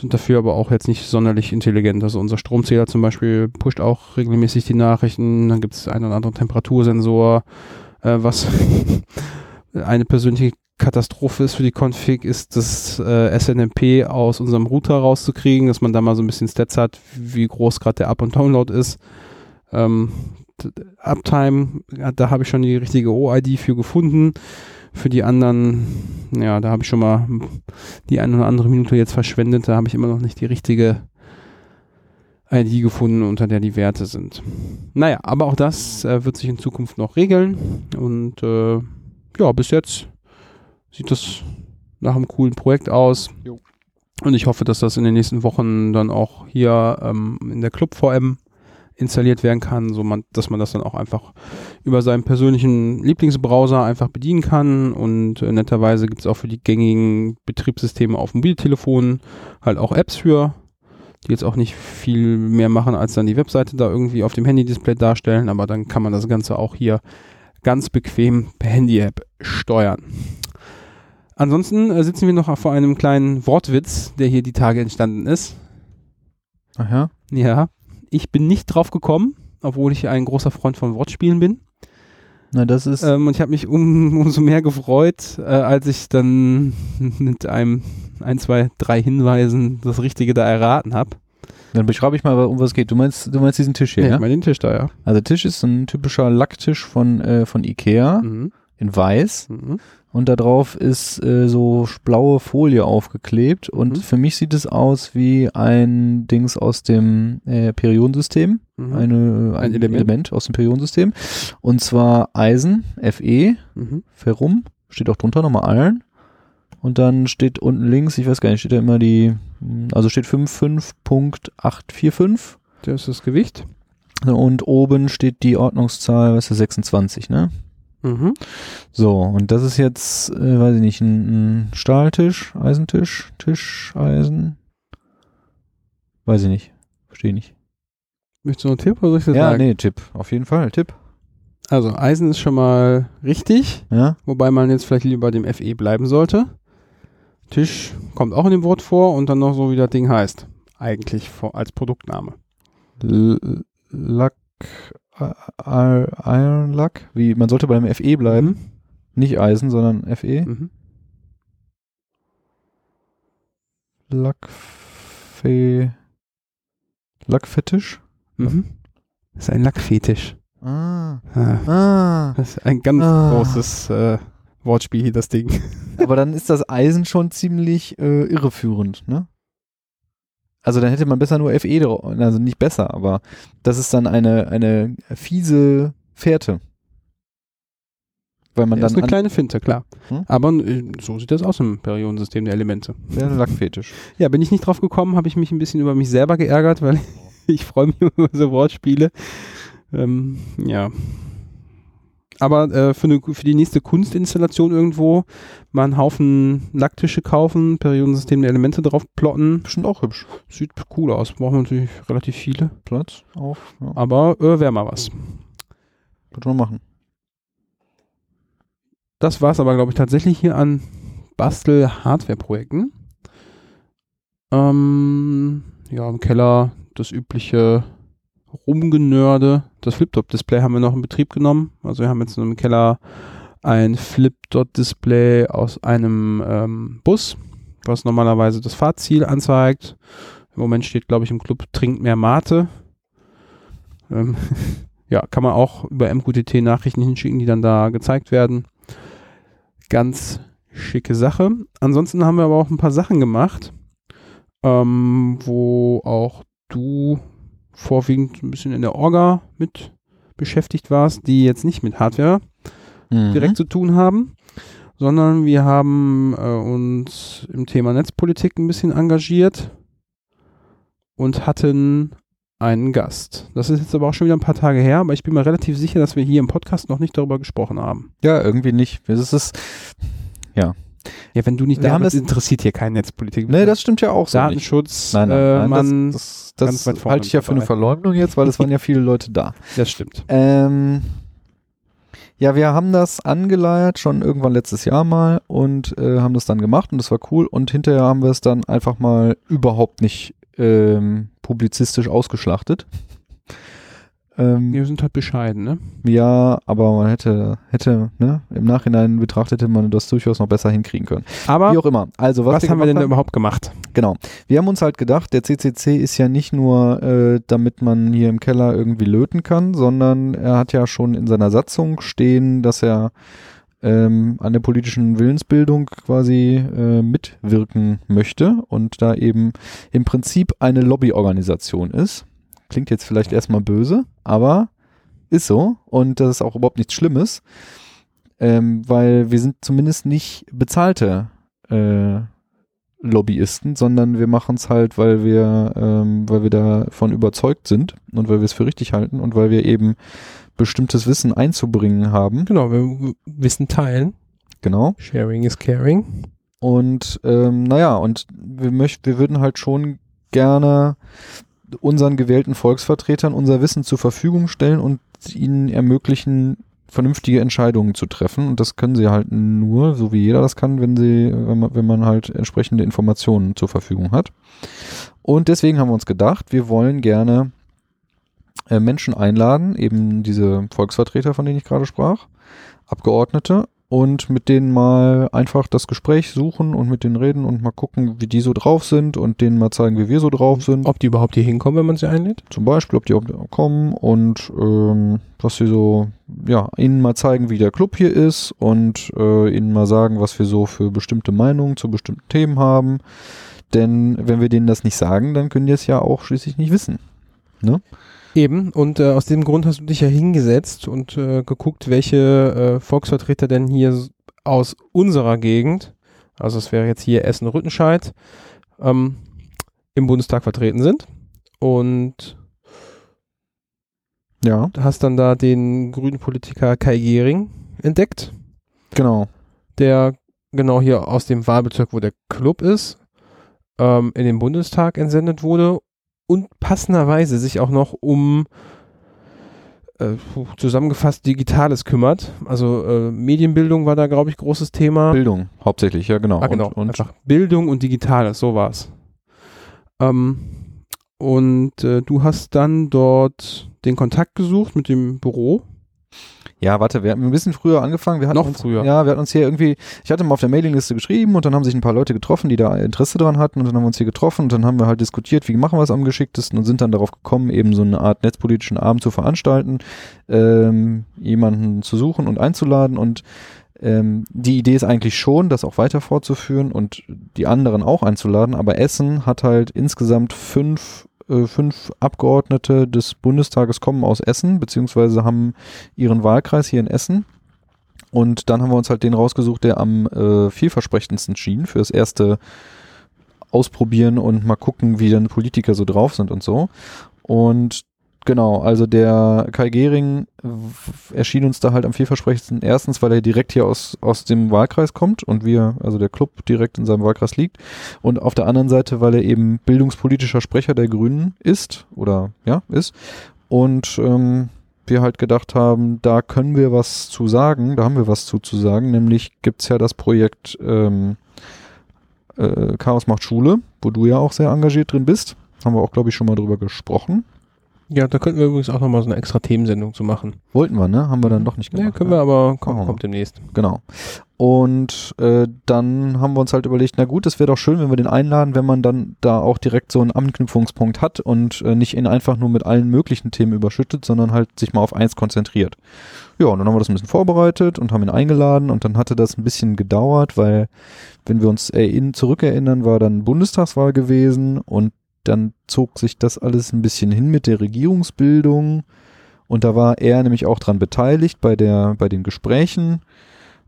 sind dafür aber auch jetzt nicht sonderlich intelligent. Also unser Stromzähler zum Beispiel pusht auch regelmäßig die Nachrichten. Dann gibt es einen oder anderen Temperatursensor, äh, was <laughs> eine persönliche Katastrophe ist für die Config, ist das äh, SNMP aus unserem Router rauszukriegen, dass man da mal so ein bisschen Stats hat, wie groß gerade der Up- und Download ist. Ähm, Uptime, da habe ich schon die richtige OID für gefunden. Für die anderen, ja, da habe ich schon mal die eine oder andere Minute jetzt verschwendet. Da habe ich immer noch nicht die richtige ID gefunden, unter der die Werte sind. Naja, aber auch das äh, wird sich in Zukunft noch regeln. Und äh, ja, bis jetzt sieht das nach einem coolen Projekt aus. Jo. Und ich hoffe, dass das in den nächsten Wochen dann auch hier ähm, in der Club VM installiert werden kann, so man, dass man das dann auch einfach über seinen persönlichen Lieblingsbrowser einfach bedienen kann. Und äh, netterweise gibt es auch für die gängigen Betriebssysteme auf Mobiltelefonen halt auch Apps für, die jetzt auch nicht viel mehr machen, als dann die Webseite da irgendwie auf dem Handy-Display darstellen. Aber dann kann man das Ganze auch hier ganz bequem per Handy-App steuern. Ansonsten äh, sitzen wir noch vor einem kleinen Wortwitz, der hier die Tage entstanden ist. Ach ja? Ja, ich bin nicht drauf gekommen, obwohl ich ein großer Freund von Wortspielen bin. Na, das ist. Ähm, und ich habe mich um, <laughs> umso mehr gefreut, äh, als ich dann <laughs> mit einem, ein, zwei, drei Hinweisen das Richtige da erraten habe. dann beschreibe ich mal, um was es geht. Du meinst, du meinst diesen Tisch hier, Ja, ja? ich meine den Tisch da, ja. Also Tisch ist ein typischer Lacktisch von, äh, von Ikea Mhm. in weiß Mhm. Und da drauf ist äh, so blaue Folie aufgeklebt und Mhm. für mich sieht es aus wie ein Dings aus dem äh, Periodensystem, Mhm. eine, äh, ein, Ein Element. Element. aus dem Periodensystem und zwar Eisen, Fe, Mhm. Ferrum, steht auch drunter nochmal Iron und dann steht unten links, ich weiß gar nicht, steht da immer die, also steht 55.845 Das ist das Gewicht. und oben steht die Ordnungszahl, was ist das, 26, ne? Mhm. So, und das ist jetzt, äh, weiß ich nicht, ein, ein Stahltisch, Eisentisch, Tisch, Eisen. Weiß ich nicht. Verstehe nicht. Möchtest du noch einen Tipp oder soll ich das Ja, sagen? nee, Tipp. Auf jeden Fall, Tipp. Also Eisen ist schon mal richtig, Ja, wobei man jetzt vielleicht lieber bei dem FE bleiben sollte. Tisch kommt auch in dem Wort vor und dann noch so, wie das Ding heißt. Eigentlich vor, als Produktname. L Lack, Iron Lack. Wie, man sollte beim FE bleiben. Nicht Eisen, sondern FE. Mhm. Lackfe, Lackfetisch. Mhm. Das ist ein Lackfetisch. Ah, Ah, ah. Das ist ein ganz Ah. großes äh, Wortspiel hier, das Ding. Aber dann ist das Eisen schon ziemlich äh, irreführend, ne? Also dann hätte man besser nur FE also nicht besser, aber das ist dann eine, eine fiese Fährte. Weil man Ja, ist dann eine kleine Finte, klar. Hm? Aber äh, so sieht das aus im Periodensystem der Elemente. ein Lackfetisch. Ja, bin ich nicht drauf gekommen, habe ich mich ein bisschen über mich selber geärgert, weil <laughs> ich freue mich <laughs> über so Wortspiele. Ähm, ja. Aber äh, für, eine, für die nächste Kunstinstallation irgendwo mal einen Haufen Lacktische kaufen, Periodensystem der Elemente drauf plotten. Bestimmt auch hübsch. Sieht cool aus. Brauchen wir natürlich relativ viele. Platz auch. Ja, Aber äh, wäre mal was. könnte man machen. Das war es aber, glaube ich, tatsächlich hier an Bastel-Hardware-Projekten. Ähm, ja, im Keller das übliche Rumgenörde. Das Fliptop-Display haben wir noch in Betrieb genommen. Also wir haben jetzt im Keller ein Flip-Dot-Display aus einem ähm, Bus, was normalerweise das Fahrziel anzeigt. Im Moment steht, glaube ich, im Club trinkt mehr Mate. Ähm, <laughs> ja, kann man auch über MQTT Nachrichten hinschicken, die dann da gezeigt werden. Ganz schicke Sache. Ansonsten haben wir aber auch ein paar Sachen gemacht, ähm, wo auch du vorwiegend ein bisschen in der Orga mit beschäftigt warst, die jetzt nicht mit Hardware Mhm. direkt zu tun haben, sondern wir haben äh, uns im Thema Netzpolitik ein bisschen engagiert und hatten einen Gast. Das ist jetzt aber auch schon wieder ein paar Tage her, aber ich bin mir relativ sicher, dass wir hier im Podcast noch nicht darüber gesprochen haben. Ja, irgendwie nicht. Es ist, Ja, wenn du nicht da bist, interessiert hier keine Netzpolitik. nee, das stimmt ja auch so. Datenschutz, Nein, nein, äh, nein man, das, das, das halte ich ja für eine dabei. Verleugnung jetzt, weil es waren ja <laughs> viele Leute da. das stimmt. Ähm, ja, wir haben das angeleiert, schon irgendwann letztes Jahr mal und äh, haben das dann gemacht und das war cool und hinterher haben wir es dann einfach mal überhaupt nicht ähm, publizistisch ausgeschlachtet. Ähm, Wir sind halt bescheiden, ne? ja, aber man hätte, hätte, ne, im Nachhinein betrachtet hätte man das durchaus noch besser hinkriegen können. Aber Wie auch immer. Also, was, was, haben wir denn gemacht überhaupt gemacht? Genau. Wir haben uns halt gedacht, der CCC ist ja nicht nur, äh, damit man hier im Keller irgendwie löten kann, sondern er hat ja schon in seiner Satzung stehen, dass er ähm, an der politischen Willensbildung quasi äh, mitwirken möchte und da eben im Prinzip eine Lobbyorganisation ist. Klingt jetzt vielleicht erstmal böse, aber ist so und das ist auch überhaupt nichts Schlimmes, ähm, weil wir sind zumindest nicht bezahlte äh, Lobbyisten, sondern wir machen es halt, weil wir, ähm, weil wir davon überzeugt sind und weil wir es für richtig halten und weil wir eben bestimmtes Wissen einzubringen haben. Genau, wir Wissen teilen. Genau. Sharing is caring. Und ähm, naja, und wir möchten, wir würden halt schon gerne unseren gewählten Volksvertretern unser Wissen zur Verfügung stellen und ihnen ermöglichen, vernünftige Entscheidungen zu treffen. Und das können sie halt nur, so wie jeder das kann, wenn sie, wenn man, wenn man halt entsprechende Informationen zur Verfügung hat. Und deswegen haben wir uns gedacht, wir wollen gerne äh, Menschen einladen, eben diese Volksvertreter, von denen ich gerade sprach, Abgeordnete, und mit denen mal einfach das Gespräch suchen und mit denen reden und mal gucken, wie die so drauf sind und denen mal zeigen, wie wir so drauf sind. Ob die überhaupt hier hinkommen, wenn man sie einlädt? Zum Beispiel, ob die auch kommen und ähm, was sie so, ja, ihnen mal zeigen, wie der Club hier ist und äh, ihnen mal sagen, was wir so für bestimmte Meinungen zu bestimmten Themen haben. Denn wenn wir denen das nicht sagen, dann können die es ja auch schließlich nicht wissen. Eben, und äh, aus dem Grund hast du dich ja hingesetzt und äh, geguckt, welche äh, Volksvertreter denn hier aus unserer Gegend, also es wäre jetzt hier Essen-Rüttenscheid, ähm, im Bundestag vertreten sind. Und Ja, hast dann da den grünen Politiker Kai Gehring entdeckt, genau. der genau hier aus dem Wahlbezirk, wo der Club ist, ähm, in den Bundestag entsendet wurde und passenderweise sich auch noch um äh, zusammengefasst Digitales kümmert. Also äh, Medienbildung war da, glaube ich, großes Thema. Bildung hauptsächlich, ja genau. Ah, genau. Und, und Einfach Bildung und Digitales, so war's. Ähm, und äh, du hast dann dort den Kontakt gesucht mit dem Büro. Ja, warte, wir haben ein bisschen früher angefangen. Wir hatten Noch uns, früher. Ja, wir hatten uns hier irgendwie, ich hatte mal auf der Mailingliste geschrieben und dann haben sich ein paar Leute getroffen, die da Interesse dran hatten und dann haben wir uns hier getroffen und dann haben wir halt diskutiert, wie machen wir es am geschicktesten und sind dann darauf gekommen, eben so eine Art netzpolitischen Abend zu veranstalten, ähm, jemanden zu suchen und einzuladen und ähm, die Idee ist eigentlich schon, das auch weiter fortzuführen und die anderen auch einzuladen, aber Essen hat halt insgesamt fünf äh, fünf Abgeordnete des Bundestages kommen aus Essen, beziehungsweise haben ihren Wahlkreis hier in Essen. Und dann haben wir uns halt den rausgesucht, der am äh, vielversprechendsten schien für das erste Ausprobieren und mal gucken, wie dann Politiker so drauf sind und so. Und genau, also der Kai Gehring erschien uns da halt am vielversprechendsten. Erstens, weil er direkt hier aus, aus dem Wahlkreis kommt und wir, also der Club direkt in seinem Wahlkreis liegt. Und auf der anderen Seite, weil er eben bildungspolitischer Sprecher der Grünen ist oder ja, ist. Und ähm, wir halt gedacht haben, da können wir was zu sagen, da haben wir was zu, zu sagen, nämlich gibt's ja das Projekt ähm, äh, Chaos macht Schule, wo du ja auch sehr engagiert drin bist. Haben wir auch, glaube ich, schon mal drüber gesprochen. Ja, da könnten wir übrigens auch nochmal so eine extra Themensendung zu machen. Wollten wir, ne? Haben wir dann doch nicht gemacht. Ja, können wir aber, wir kommt, kommt demnächst. Genau. Und äh, dann haben wir uns halt überlegt, na gut, es wäre doch schön, wenn wir den einladen, wenn man dann da auch direkt so einen Anknüpfungspunkt hat und äh, nicht ihn einfach nur mit allen möglichen Themen überschüttet, sondern halt sich mal auf eins konzentriert. Ja, und dann haben wir das ein bisschen vorbereitet und haben ihn eingeladen und dann hatte das ein bisschen gedauert, weil, wenn wir uns erinn zurückerinnern, war dann Bundestagswahl gewesen und dann zog sich das alles ein bisschen hin mit der Regierungsbildung und da war er nämlich auch dran beteiligt bei der, bei den Gesprächen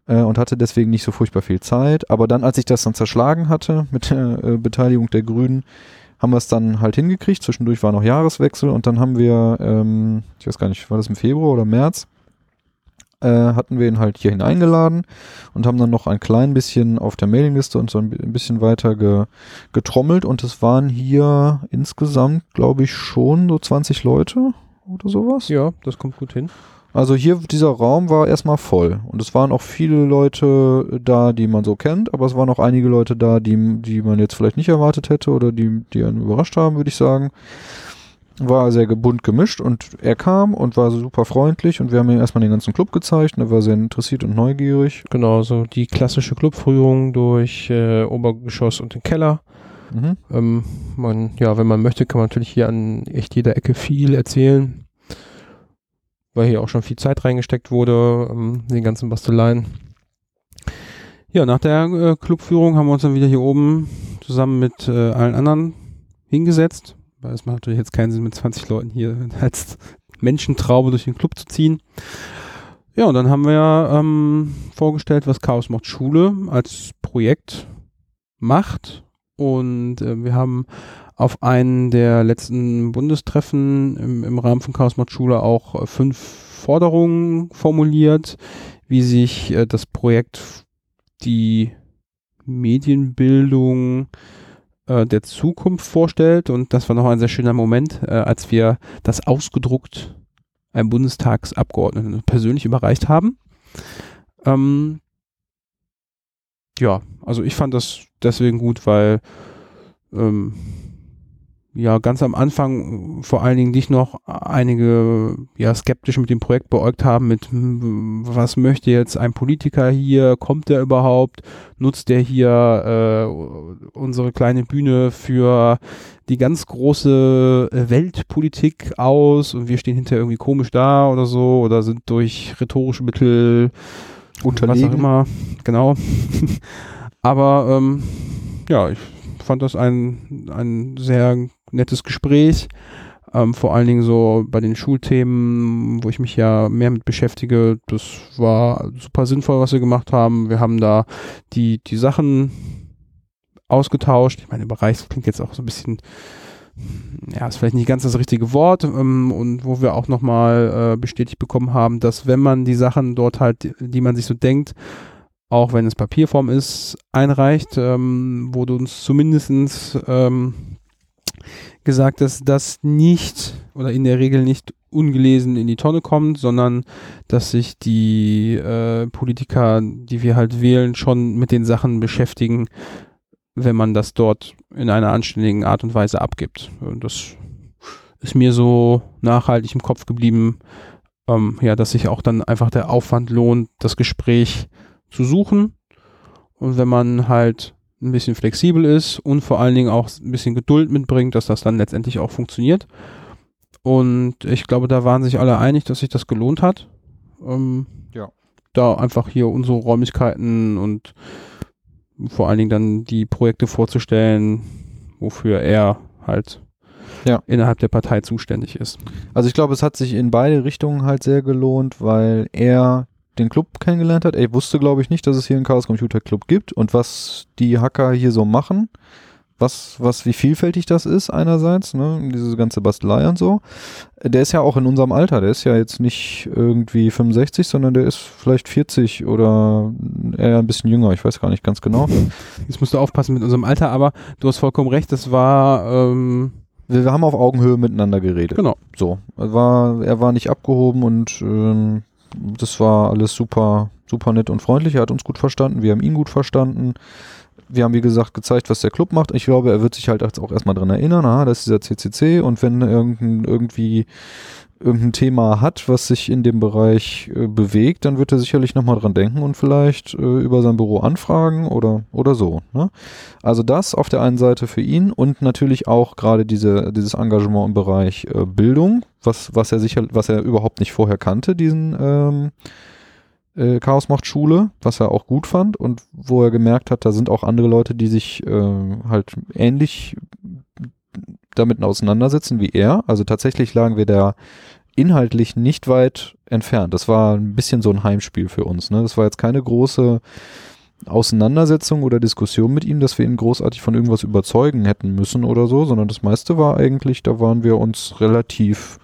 äh, und hatte deswegen nicht so furchtbar viel Zeit. Aber dann, als ich das dann zerschlagen hatte mit der äh, Beteiligung der Grünen, haben wir es dann halt hingekriegt. Zwischendurch war noch Jahreswechsel und dann haben wir, ähm, ich weiß gar nicht, war das im Februar oder März, äh, hatten wir ihn halt hierhin eingeladen und haben dann noch ein klein bisschen auf der Mailingliste und so ein bi- ein bisschen weiter ge, getrommelt und es waren hier insgesamt, glaube ich, schon so 20 Leute oder sowas. Ja, das kommt gut hin. Also hier, dieser Raum war erstmal voll. Und es waren auch viele Leute da, die man so kennt, aber es waren auch einige Leute da, die, die man jetzt vielleicht nicht erwartet hätte oder die, die einen überrascht haben, würde ich sagen. War sehr bunt gemischt und er kam und war super freundlich und wir haben ihm erstmal den ganzen Club gezeigt und er war sehr interessiert und neugierig. Genau, so die klassische Clubführung durch äh, Obergeschoss und den Keller. Mhm. Ähm, man, ja, wenn man möchte, kann man natürlich hier an echt jeder Ecke viel erzählen, weil hier auch schon viel Zeit reingesteckt wurde, ähm, den ganzen Basteleien. Ja, nach der äh, Clubführung haben wir uns dann wieder hier oben zusammen mit äh, allen anderen hingesetzt, weil es macht natürlich jetzt keinen Sinn, mit 20 Leuten hier <laughs> als Menschentraube durch den Club zu ziehen. Ja, und dann haben wir ähm, vorgestellt, was Chaos macht Schule als Projekt macht und äh, wir haben auf einen der letzten Bundestreffen im, im Rahmen von Chaos macht Schule auch äh, fünf Forderungen formuliert, wie sich äh, das Projekt die Medienbildung äh, der Zukunft vorstellt. Und das war noch ein sehr schöner Moment, äh, als wir das ausgedruckt einem Bundestagsabgeordneten persönlich überreicht haben. Ähm, ja, also ich fand das deswegen gut, weil ähm, ja ganz am Anfang vor allen Dingen dich noch einige ja skeptisch mit dem Projekt beäugt haben mit hm, was möchte jetzt ein Politiker hier kommt der überhaupt nutzt der hier äh, unsere kleine Bühne für die ganz große Weltpolitik aus und wir stehen hinterher irgendwie komisch da oder so oder sind durch rhetorische Mittel was auch Unterlegen. immer, genau. <laughs> Aber ähm, ja, ich fand das ein, ein sehr nettes Gespräch. Ähm, vor allen Dingen so bei den Schulthemen, wo ich mich ja mehr mit beschäftige. Das war super sinnvoll, was wir gemacht haben. Wir haben da die, die Sachen ausgetauscht. Ich meine, Bereich klingt jetzt auch so ein bisschen, ja, ist vielleicht nicht ganz das richtige Wort. Ähm, und wo wir auch nochmal äh, bestätigt bekommen haben, dass wenn man die Sachen dort halt, die man sich so denkt, auch wenn es Papierform ist, einreicht, ähm, wurde uns zumindestens ähm, gesagt, dass das nicht oder in der Regel nicht ungelesen in die Tonne kommt, sondern dass sich die äh, Politiker, die wir halt wählen, schon mit den Sachen beschäftigen, wenn man das dort in einer anständigen Art und Weise abgibt. Und das ist mir so nachhaltig im Kopf geblieben, ähm, ja, dass sich auch dann einfach der Aufwand lohnt, das Gespräch zu suchen. Und wenn man halt ein bisschen flexibel ist und vor allen Dingen auch ein bisschen Geduld mitbringt, dass das dann letztendlich auch funktioniert. Und ich glaube, da waren sich alle einig, dass sich das gelohnt hat. Ähm, Ja. Da einfach hier unsere Räumlichkeiten und vor allen Dingen dann die Projekte vorzustellen, wofür er halt Ja. innerhalb der Partei zuständig ist. Also ich glaube, es hat sich in beide Richtungen halt sehr gelohnt, weil er den Club kennengelernt hat. Er wusste, glaube ich, nicht, dass es hier einen Chaos Computer Club gibt und was die Hacker hier so machen. Was, was, wie vielfältig das ist einerseits, ne, diese ganze Bastelei und so. Der ist ja auch in unserem Alter, der ist ja jetzt nicht irgendwie 65, sondern der ist vielleicht 40 oder eher ein bisschen jünger, ich weiß gar nicht ganz genau. <laughs> Jetzt musst du aufpassen mit unserem Alter, aber du hast vollkommen recht, das war ähm, Wir, wir haben auf Augenhöhe miteinander geredet. genau. So, er war, er war nicht abgehoben und ähm, das war alles super, super nett und freundlich. Er hat uns gut verstanden, wir haben ihn gut verstanden. Wir haben wie gesagt gezeigt, was der Club macht. Ich glaube, er wird sich halt auch erstmal dran erinnern, ah, das ist dieser CCC und wenn irgendein, irgendwie irgendein Thema hat, was sich in dem Bereich äh, bewegt, dann wird er sicherlich nochmal dran denken und vielleicht äh, über sein Büro anfragen oder, oder so. Ne? Also das auf der einen Seite für ihn und natürlich auch gerade diese, dieses Engagement im Bereich äh, Bildung, was, was er sicher, was er überhaupt nicht vorher kannte, diesen ähm, äh, Chaos macht Schule, was er auch gut fand und wo er gemerkt hat, da sind auch andere Leute, die sich äh, halt ähnlich damit auseinandersetzen wie er. Also tatsächlich lagen wir da inhaltlich nicht weit entfernt. Das war ein bisschen so ein Heimspiel für uns. Ne? Das war jetzt keine große Auseinandersetzung oder Diskussion mit ihm, dass wir ihn großartig von irgendwas überzeugen hätten müssen oder so, sondern das meiste war eigentlich, da waren wir uns relativ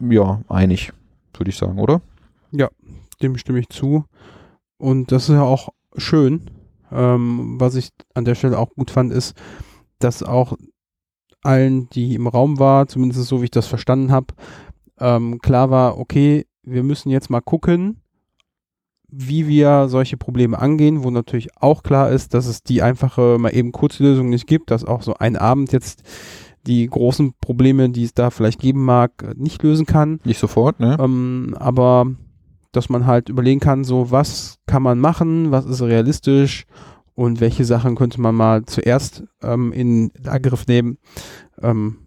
ja, einig, würde ich sagen, oder? Ja, dem stimme ich zu. Und das ist ja auch schön. Ähm, was ich an der Stelle auch gut fand, ist, dass auch allen, die im Raum war, zumindest so wie ich das verstanden habe, ähm, klar war, okay, wir müssen jetzt mal gucken, wie wir solche Probleme angehen, wo natürlich auch klar ist, dass es die einfache, mal eben kurze Lösung nicht gibt, dass auch so ein Abend jetzt die großen Probleme, die es da vielleicht geben mag, nicht lösen kann. Nicht sofort, ne? Ähm, aber dass man halt überlegen kann, so was kann man machen, was ist realistisch und welche Sachen könnte man mal zuerst ähm, in Angriff nehmen, ähm,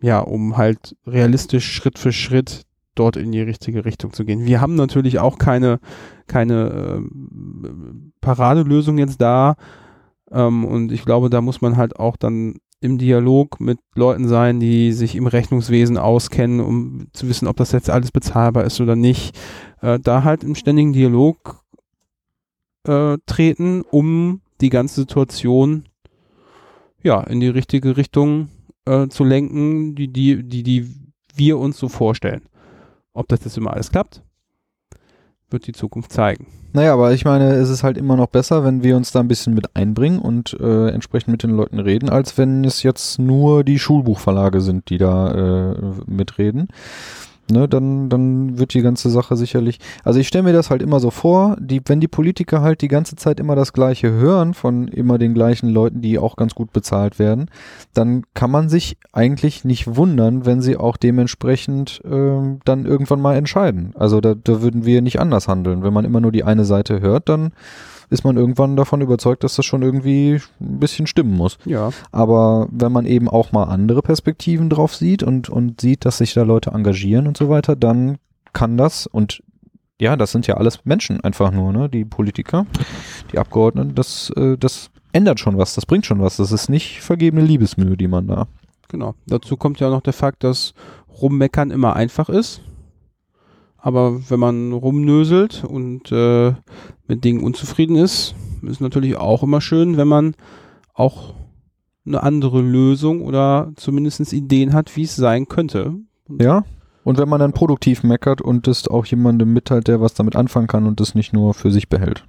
ja, um halt realistisch Schritt für Schritt dort in die richtige Richtung zu gehen. Wir haben natürlich auch keine, keine äh, Paradelösung jetzt da ähm, und ich glaube, da muss man halt auch dann im Dialog mit Leuten sein, die sich im Rechnungswesen auskennen, um zu wissen, ob das jetzt alles bezahlbar ist oder nicht. Äh, da halt im ständigen Dialog äh, treten, um die ganze Situation ja in die richtige Richtung äh, zu lenken, die, die, die, die wir uns so vorstellen. Ob das jetzt immer alles klappt, wird die Zukunft zeigen. Naja, aber ich meine, es ist halt immer noch besser, wenn wir uns da ein bisschen mit einbringen und äh, entsprechend mit den Leuten reden, als wenn es jetzt nur die Schulbuchverlage sind, die da äh, mitreden ne, dann, dann wird die ganze Sache sicherlich. Also ich stelle mir das halt immer so vor, die, wenn die Politiker halt die ganze Zeit immer das Gleiche hören von immer den gleichen Leuten, die auch ganz gut bezahlt werden, dann kann man sich eigentlich nicht wundern, wenn sie auch dementsprechend äh, dann irgendwann mal entscheiden. Also da, da würden wir nicht anders handeln. Wenn man immer nur die eine Seite hört, dann ist man irgendwann davon überzeugt, dass das schon irgendwie ein bisschen stimmen muss. Ja. Aber wenn man eben auch mal andere Perspektiven drauf sieht und, und sieht, dass sich da Leute engagieren und so weiter, dann kann das und ja, das sind ja alles Menschen einfach nur, ne? Die Politiker, die Abgeordneten, das, äh, das ändert schon was, das bringt schon was. Das ist nicht vergebene Liebesmühe, die man da. Genau. Dazu kommt ja noch der Fakt, dass Rummeckern immer einfach ist. Aber wenn man rumnöselt und äh, mit Dingen unzufrieden ist, ist natürlich auch immer schön, wenn man auch eine andere Lösung oder zumindest Ideen hat, wie es sein könnte. Ja. Und wenn man dann produktiv meckert und es auch jemandem mitteilt, der was damit anfangen kann und das nicht nur für sich behält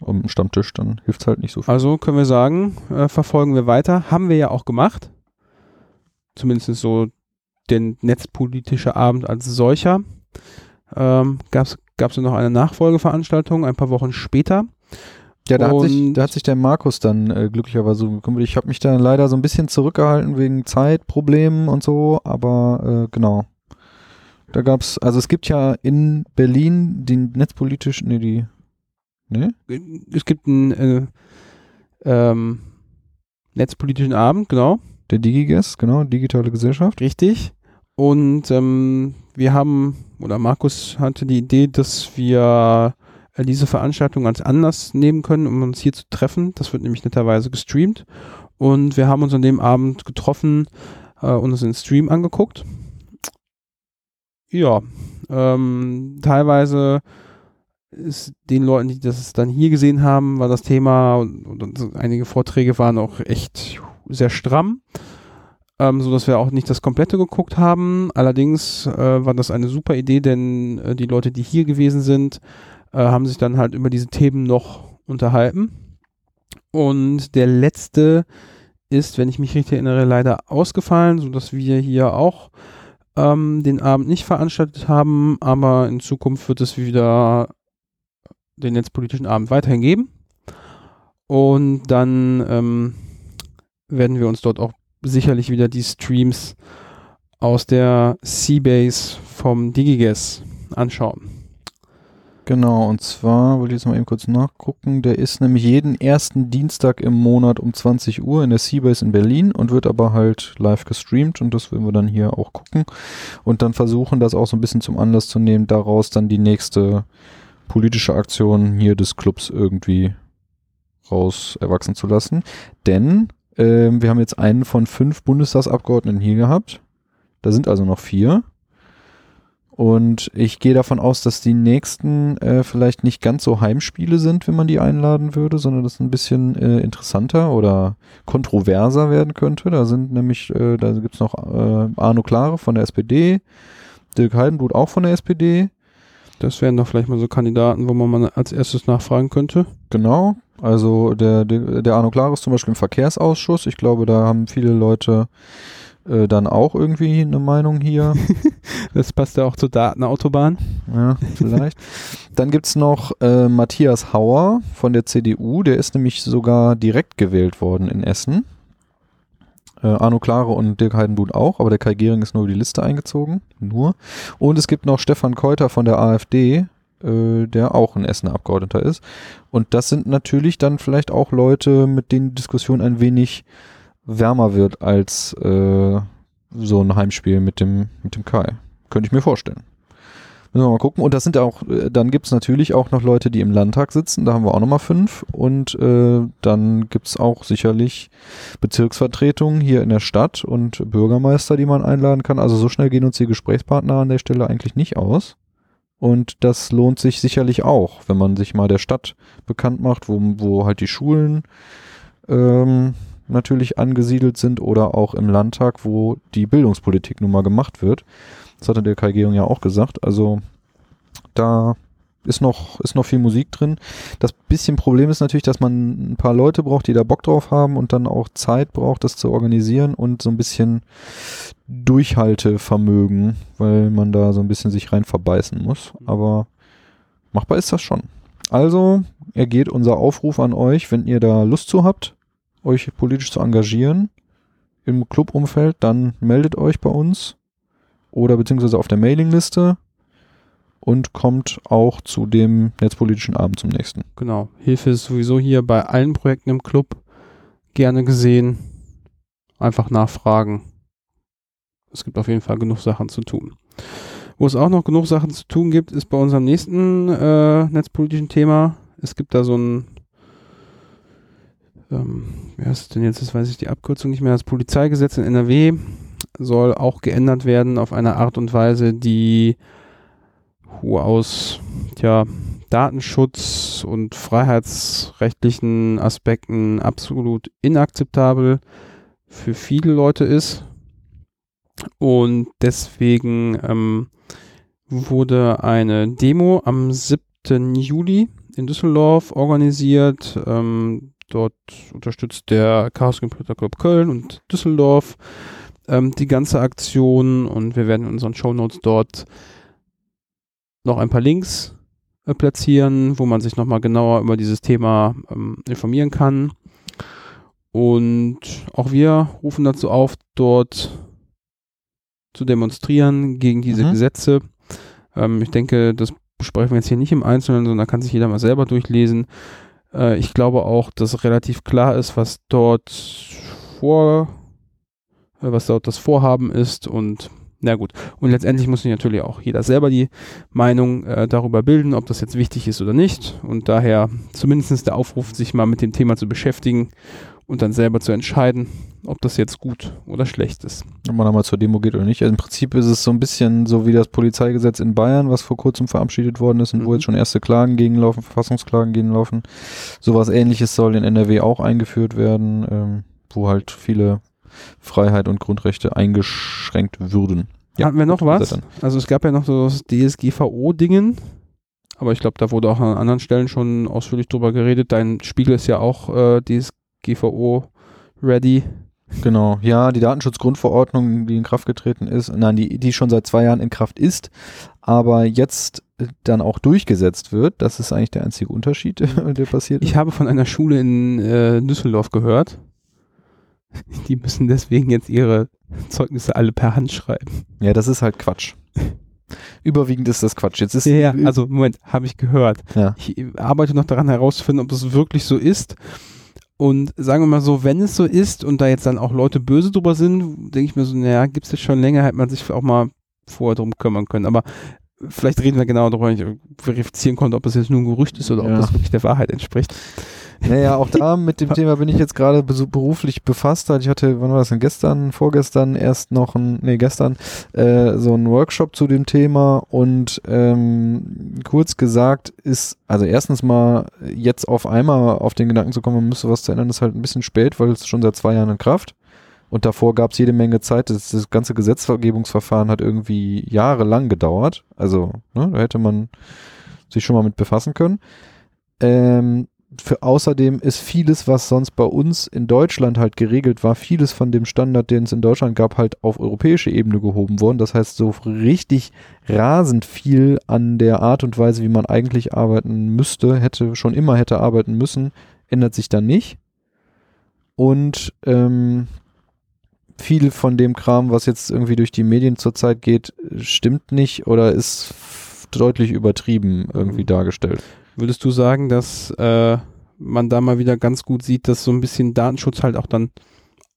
um den Stammtisch, dann hilft es halt nicht so viel. Also können wir sagen, äh, verfolgen wir weiter. Haben wir ja auch gemacht. Zumindest so den netzpolitische Abend als solcher ähm, gab es noch eine Nachfolgeveranstaltung ein paar Wochen später. Ja, da hat, sich, da hat sich der Markus dann äh, glücklicherweise gekümmert. Ich habe mich da leider so ein bisschen zurückgehalten wegen Zeitproblemen und so, aber äh, genau. Da gab es, also es gibt ja in Berlin den netzpolitischen, nee, die, ne? Es gibt einen äh, ähm, netzpolitischen Abend, genau. Der DigiGuest, genau, digitale Gesellschaft. Richtig. Und ähm, wir haben, oder Markus hatte die Idee, dass wir äh, diese Veranstaltung als Anlass nehmen können, um uns hier zu treffen. Das wird nämlich netterweise gestreamt. Und wir haben uns an dem Abend getroffen äh, und uns den Stream angeguckt. Ja, ähm, teilweise ist den Leuten, die das dann hier gesehen haben, war das Thema und, und einige Vorträge waren auch echt sehr stramm ähm, so dass wir auch nicht das komplette geguckt haben. Allerdings äh, war das eine super Idee, denn äh, die Leute, die hier gewesen sind, äh, haben sich dann halt über diese Themen noch unterhalten. Und der letzte ist, wenn ich mich richtig erinnere, leider ausgefallen, so dass wir hier auch ähm, den Abend nicht veranstaltet haben, aber in Zukunft wird es wieder den netzpolitischen Abend weiterhin geben. Und dann ähm, werden wir uns dort auch sicherlich wieder die Streams aus der Seabase vom DigiGuess anschauen. Genau, und zwar, wollte ich jetzt mal eben kurz nachgucken, der ist nämlich jeden ersten Dienstag im Monat um 20 Uhr in der Seabase in Berlin und wird aber halt live gestreamt und das werden wir dann hier auch gucken und dann versuchen, das auch so ein bisschen zum Anlass zu nehmen, daraus dann die nächste politische Aktion hier des Clubs irgendwie raus erwachsen zu lassen. Denn äh, wir haben jetzt einen von fünf Bundestagsabgeordneten hier gehabt. Da sind also noch vier. Und ich gehe davon aus, dass die nächsten äh, vielleicht nicht ganz so Heimspiele sind, wenn man die einladen würde, sondern das ein bisschen äh, interessanter oder kontroverser werden könnte. Da sind nämlich, äh, da gibt's noch äh, Arno Klare von der SPD, Dirk Heidenblut auch von der SPD. Das wären doch vielleicht mal so Kandidaten, wo man mal als erstes nachfragen könnte. Genau. Also der, der, der Arno Klare ist zum Beispiel im Verkehrsausschuss. Ich glaube, da haben viele Leute äh, dann auch irgendwie eine Meinung hier. <laughs> das passt ja auch zur Datenautobahn. Ja, vielleicht. dann gibt es noch äh, Matthias Hauer von der CDU, der ist nämlich sogar direkt gewählt worden in Essen. Äh, Arno Klare und Dirk Heidenblut auch, aber der Kai Gehring ist nur über die Liste eingezogen. Nur. Und es gibt noch Stefan Keuter von der AfD, äh, der auch ein Essener Abgeordneter ist. Und das sind natürlich dann vielleicht auch Leute, mit denen die Diskussion ein wenig wärmer wird als äh, so ein Heimspiel mit dem, mit dem Kai. Könnte ich mir vorstellen. Müssen wir mal gucken. Und das sind auch, äh, dann gibt es natürlich auch noch Leute, die im Landtag sitzen. Da haben wir auch nochmal fünf. Und äh, dann gibt es auch sicherlich Bezirksvertretungen hier in der Stadt und Bürgermeister, die man einladen kann. Also so schnell gehen uns die Gesprächspartner an der Stelle eigentlich nicht aus. Und das lohnt sich sicherlich auch, wenn man sich mal der Stadt bekannt macht, wo, wo halt die Schulen ähm, natürlich angesiedelt sind oder auch im Landtag, wo die Bildungspolitik nun mal gemacht wird. Das hatte der Kai Georg ja auch gesagt. Also da ist noch, ist noch viel Musik drin. Das bisschen Problem ist natürlich, dass man ein paar Leute braucht, die da Bock drauf haben und dann auch Zeit braucht, das zu organisieren und so ein bisschen Durchhaltevermögen, weil man da so ein bisschen sich rein verbeißen muss. Aber machbar ist das schon. Also ergeht unser Aufruf an euch, wenn ihr da Lust zu habt, euch politisch zu engagieren im Clubumfeld, dann meldet euch bei uns oder beziehungsweise auf der Mailingliste und kommt auch zu dem netzpolitischen Abend zum nächsten. Genau. Hilfe ist sowieso hier bei allen Projekten im Club gerne gesehen. Einfach nachfragen. Es gibt auf jeden Fall genug Sachen zu tun. Wo es auch noch genug Sachen zu tun gibt, ist bei unserem nächsten äh, netzpolitischen Thema. Es gibt da so ein ähm, wie heißt es denn jetzt, das weiß ich die Abkürzung nicht mehr, das Polizeigesetz in NRW soll auch geändert werden auf eine Art und Weise, die aus tja, Datenschutz und freiheitsrechtlichen Aspekten absolut inakzeptabel für viele Leute ist. Und deswegen ähm, wurde eine Demo am 7. Juli in Düsseldorf organisiert. Ähm, Dort unterstützt der Chaos Computer Club Köln und Düsseldorf ähm, die ganze Aktion und wir werden in unseren Show Notes dort noch ein paar Links äh, platzieren, wo man sich nochmal genauer über dieses Thema ähm, informieren kann. Und auch wir rufen dazu auf, dort zu demonstrieren gegen diese mhm. Gesetze. Ähm, ich denke, das besprechen wir jetzt hier nicht im Einzelnen, sondern kann sich jeder mal selber durchlesen. Äh, ich glaube auch, dass relativ klar ist, was dort vor, äh, was dort das Vorhaben ist und na gut. Und letztendlich muss sich natürlich auch jeder selber die Meinung äh, darüber bilden, ob das jetzt wichtig ist oder nicht. Und daher zumindest der Aufruf, sich mal mit dem Thema zu beschäftigen und dann selber zu entscheiden, ob das jetzt gut oder schlecht ist. Ob man da mal zur Demo geht oder nicht. Also Im Prinzip ist es so ein bisschen so wie das Polizeigesetz in Bayern, was vor kurzem verabschiedet worden ist und mhm. wo jetzt schon erste Klagen gegenlaufen, Verfassungsklagen gegenlaufen. Sowas ähnliches soll in NRW auch eingeführt werden, ähm, wo halt viele Freiheit und Grundrechte eingeschränkt würden. Ja, Hatten wir noch was? Also es gab ja noch so das DSGVO-Dingen, aber ich glaube, da wurde auch an anderen Stellen schon ausführlich drüber geredet. Dein Spiegel ist ja auch äh, DSGVO ready. Genau, ja, die Datenschutzgrundverordnung, die in Kraft getreten ist, nein, die, die schon seit zwei Jahren in Kraft ist, aber jetzt dann auch durchgesetzt wird, das ist eigentlich der einzige Unterschied, <laughs> der passiert. Ich habe von einer Schule in äh, Düsseldorf gehört, <laughs> die müssen deswegen jetzt ihre Zeugnisse alle per Hand schreiben. Ja, das ist halt Quatsch. Überwiegend ist das Quatsch. Jetzt ist ja, ja, also Moment, habe ich gehört. Ja. Ich arbeite noch daran herauszufinden, ob das wirklich so ist. Und sagen wir mal so, wenn es so ist und da jetzt dann auch Leute böse drüber sind, denke ich mir so, naja, gibt es das schon länger, hätte man sich auch mal vorher drum kümmern können. Aber vielleicht reden wir genau darüber, wenn ich verifizieren konnte, ob es jetzt nur ein Gerücht ist oder Ja. ob das wirklich der Wahrheit entspricht. Naja, auch da mit dem Thema bin ich jetzt gerade beruflich befasst. Ich hatte, wann war das denn? Gestern, vorgestern erst noch ein, nee, gestern, äh, so ein Workshop zu dem Thema und ähm, kurz gesagt ist, also erstens mal jetzt auf einmal auf den Gedanken zu kommen, man müsste was zu ändern, ist halt ein bisschen spät, weil es schon seit zwei Jahren in Kraft. Und davor gab es jede Menge Zeit. Das, das ganze Gesetzgebungsverfahren hat irgendwie jahrelang gedauert. Also, ne, da hätte man sich schon mal mit befassen können. Ähm, für außerdem ist vieles, was sonst bei uns in Deutschland halt geregelt war, vieles von dem Standard, den es in Deutschland gab, halt auf europäische Ebene gehoben worden. Das heißt, so richtig rasend viel an der Art und Weise, wie man eigentlich arbeiten müsste, hätte schon immer hätte arbeiten müssen, ändert sich dann nicht. Und ähm, viel von dem Kram, was jetzt irgendwie durch die Medien zurzeit geht, stimmt nicht oder ist deutlich übertrieben irgendwie Mhm. dargestellt. Würdest du sagen, dass äh, man da mal wieder ganz gut sieht, dass so ein bisschen Datenschutz halt auch dann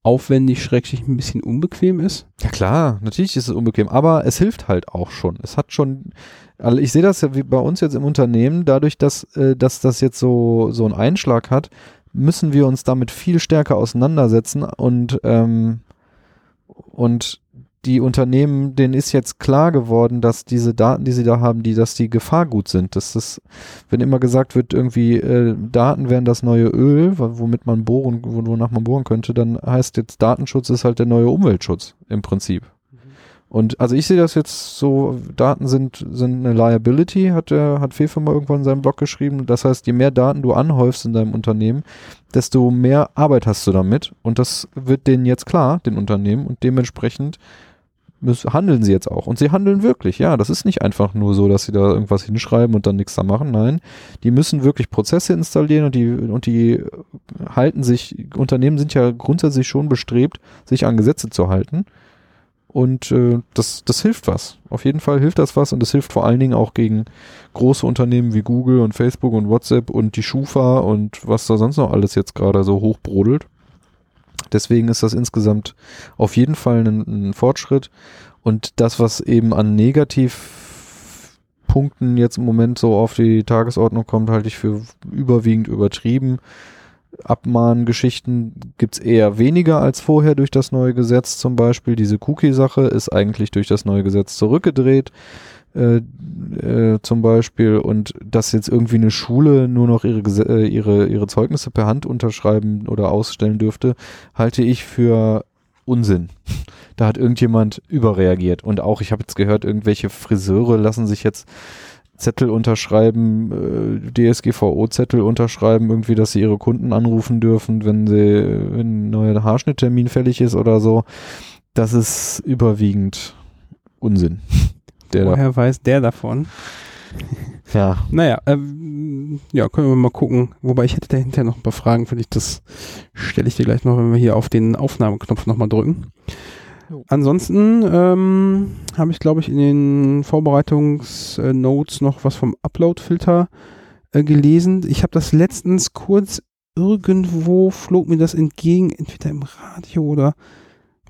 aufwendig, schrecklich ein bisschen unbequem ist? Ja klar, natürlich ist es unbequem, aber es hilft halt auch schon. Es hat schon, also ich sehe das ja wie bei uns jetzt im Unternehmen, dadurch, dass, äh, dass das jetzt so, so einen Einschlag hat, müssen wir uns damit viel stärker auseinandersetzen und, ähm, und die Unternehmen, denen ist jetzt klar geworden, dass diese Daten, die sie da haben, die, dass die Gefahr gut sind. Das ist, wenn immer gesagt wird, irgendwie äh, Daten wären das neue Öl, wo- womit man bohren, wo- wonach man bohren könnte, dann heißt jetzt Datenschutz ist halt der neue Umweltschutz im Prinzip. Und also ich sehe das jetzt so, Daten sind, sind eine Liability, hat der, hat Fefe mal irgendwann in seinem Blog geschrieben. Das heißt, je mehr Daten du anhäufst in deinem Unternehmen, desto mehr Arbeit hast du damit. Und das wird denen jetzt klar, den Unternehmen, und dementsprechend müssen, handeln sie jetzt auch. Und sie handeln wirklich, ja. Das ist nicht einfach nur so, dass sie da irgendwas hinschreiben und dann nichts da machen. Nein, die müssen wirklich Prozesse installieren und die, und die halten sich, Unternehmen sind ja grundsätzlich schon bestrebt, sich an Gesetze zu halten. Und äh, das, das hilft was. Auf jeden Fall hilft das was und es hilft vor allen Dingen auch gegen große Unternehmen wie Google und Facebook und WhatsApp und die Schufa und was da sonst noch alles jetzt gerade so hochbrodelt. Deswegen ist das insgesamt auf jeden Fall ein, ein Fortschritt. Und das, was eben an Negativpunkten jetzt im Moment so auf die Tagesordnung kommt, halte ich für überwiegend übertrieben. Abmahngeschichten gibt's eher weniger als vorher durch das neue Gesetz zum Beispiel. Diese Cookie-Sache ist eigentlich durch das neue Gesetz zurückgedreht. Äh, äh, zum Beispiel und dass jetzt irgendwie eine Schule nur noch ihre, äh, ihre, ihre Zeugnisse per Hand unterschreiben oder ausstellen dürfte, halte ich für Unsinn. Da hat irgendjemand überreagiert und auch, ich habe jetzt gehört, irgendwelche Friseure lassen sich jetzt Zettel unterschreiben, äh, DSGVO-Zettel unterschreiben, irgendwie, dass sie ihre Kunden anrufen dürfen, wenn sie, wenn ein neuer Haarschnitttermin fällig ist oder so. Das ist überwiegend Unsinn. Der da, Woher weiß der davon? ja, <laughs> Naja, ähm, ja, können wir mal gucken. Wobei ich hätte dahinter noch ein paar Fragen für dich. Das stelle ich dir gleich noch, wenn wir hier auf den Aufnahmeknopf nochmal drücken. Ansonsten ähm, habe ich, glaube ich, in den Vorbereitungsnotes noch was vom Upload-Filter äh, gelesen. Ich habe das letztens kurz irgendwo flog mir das entgegen, entweder im Radio oder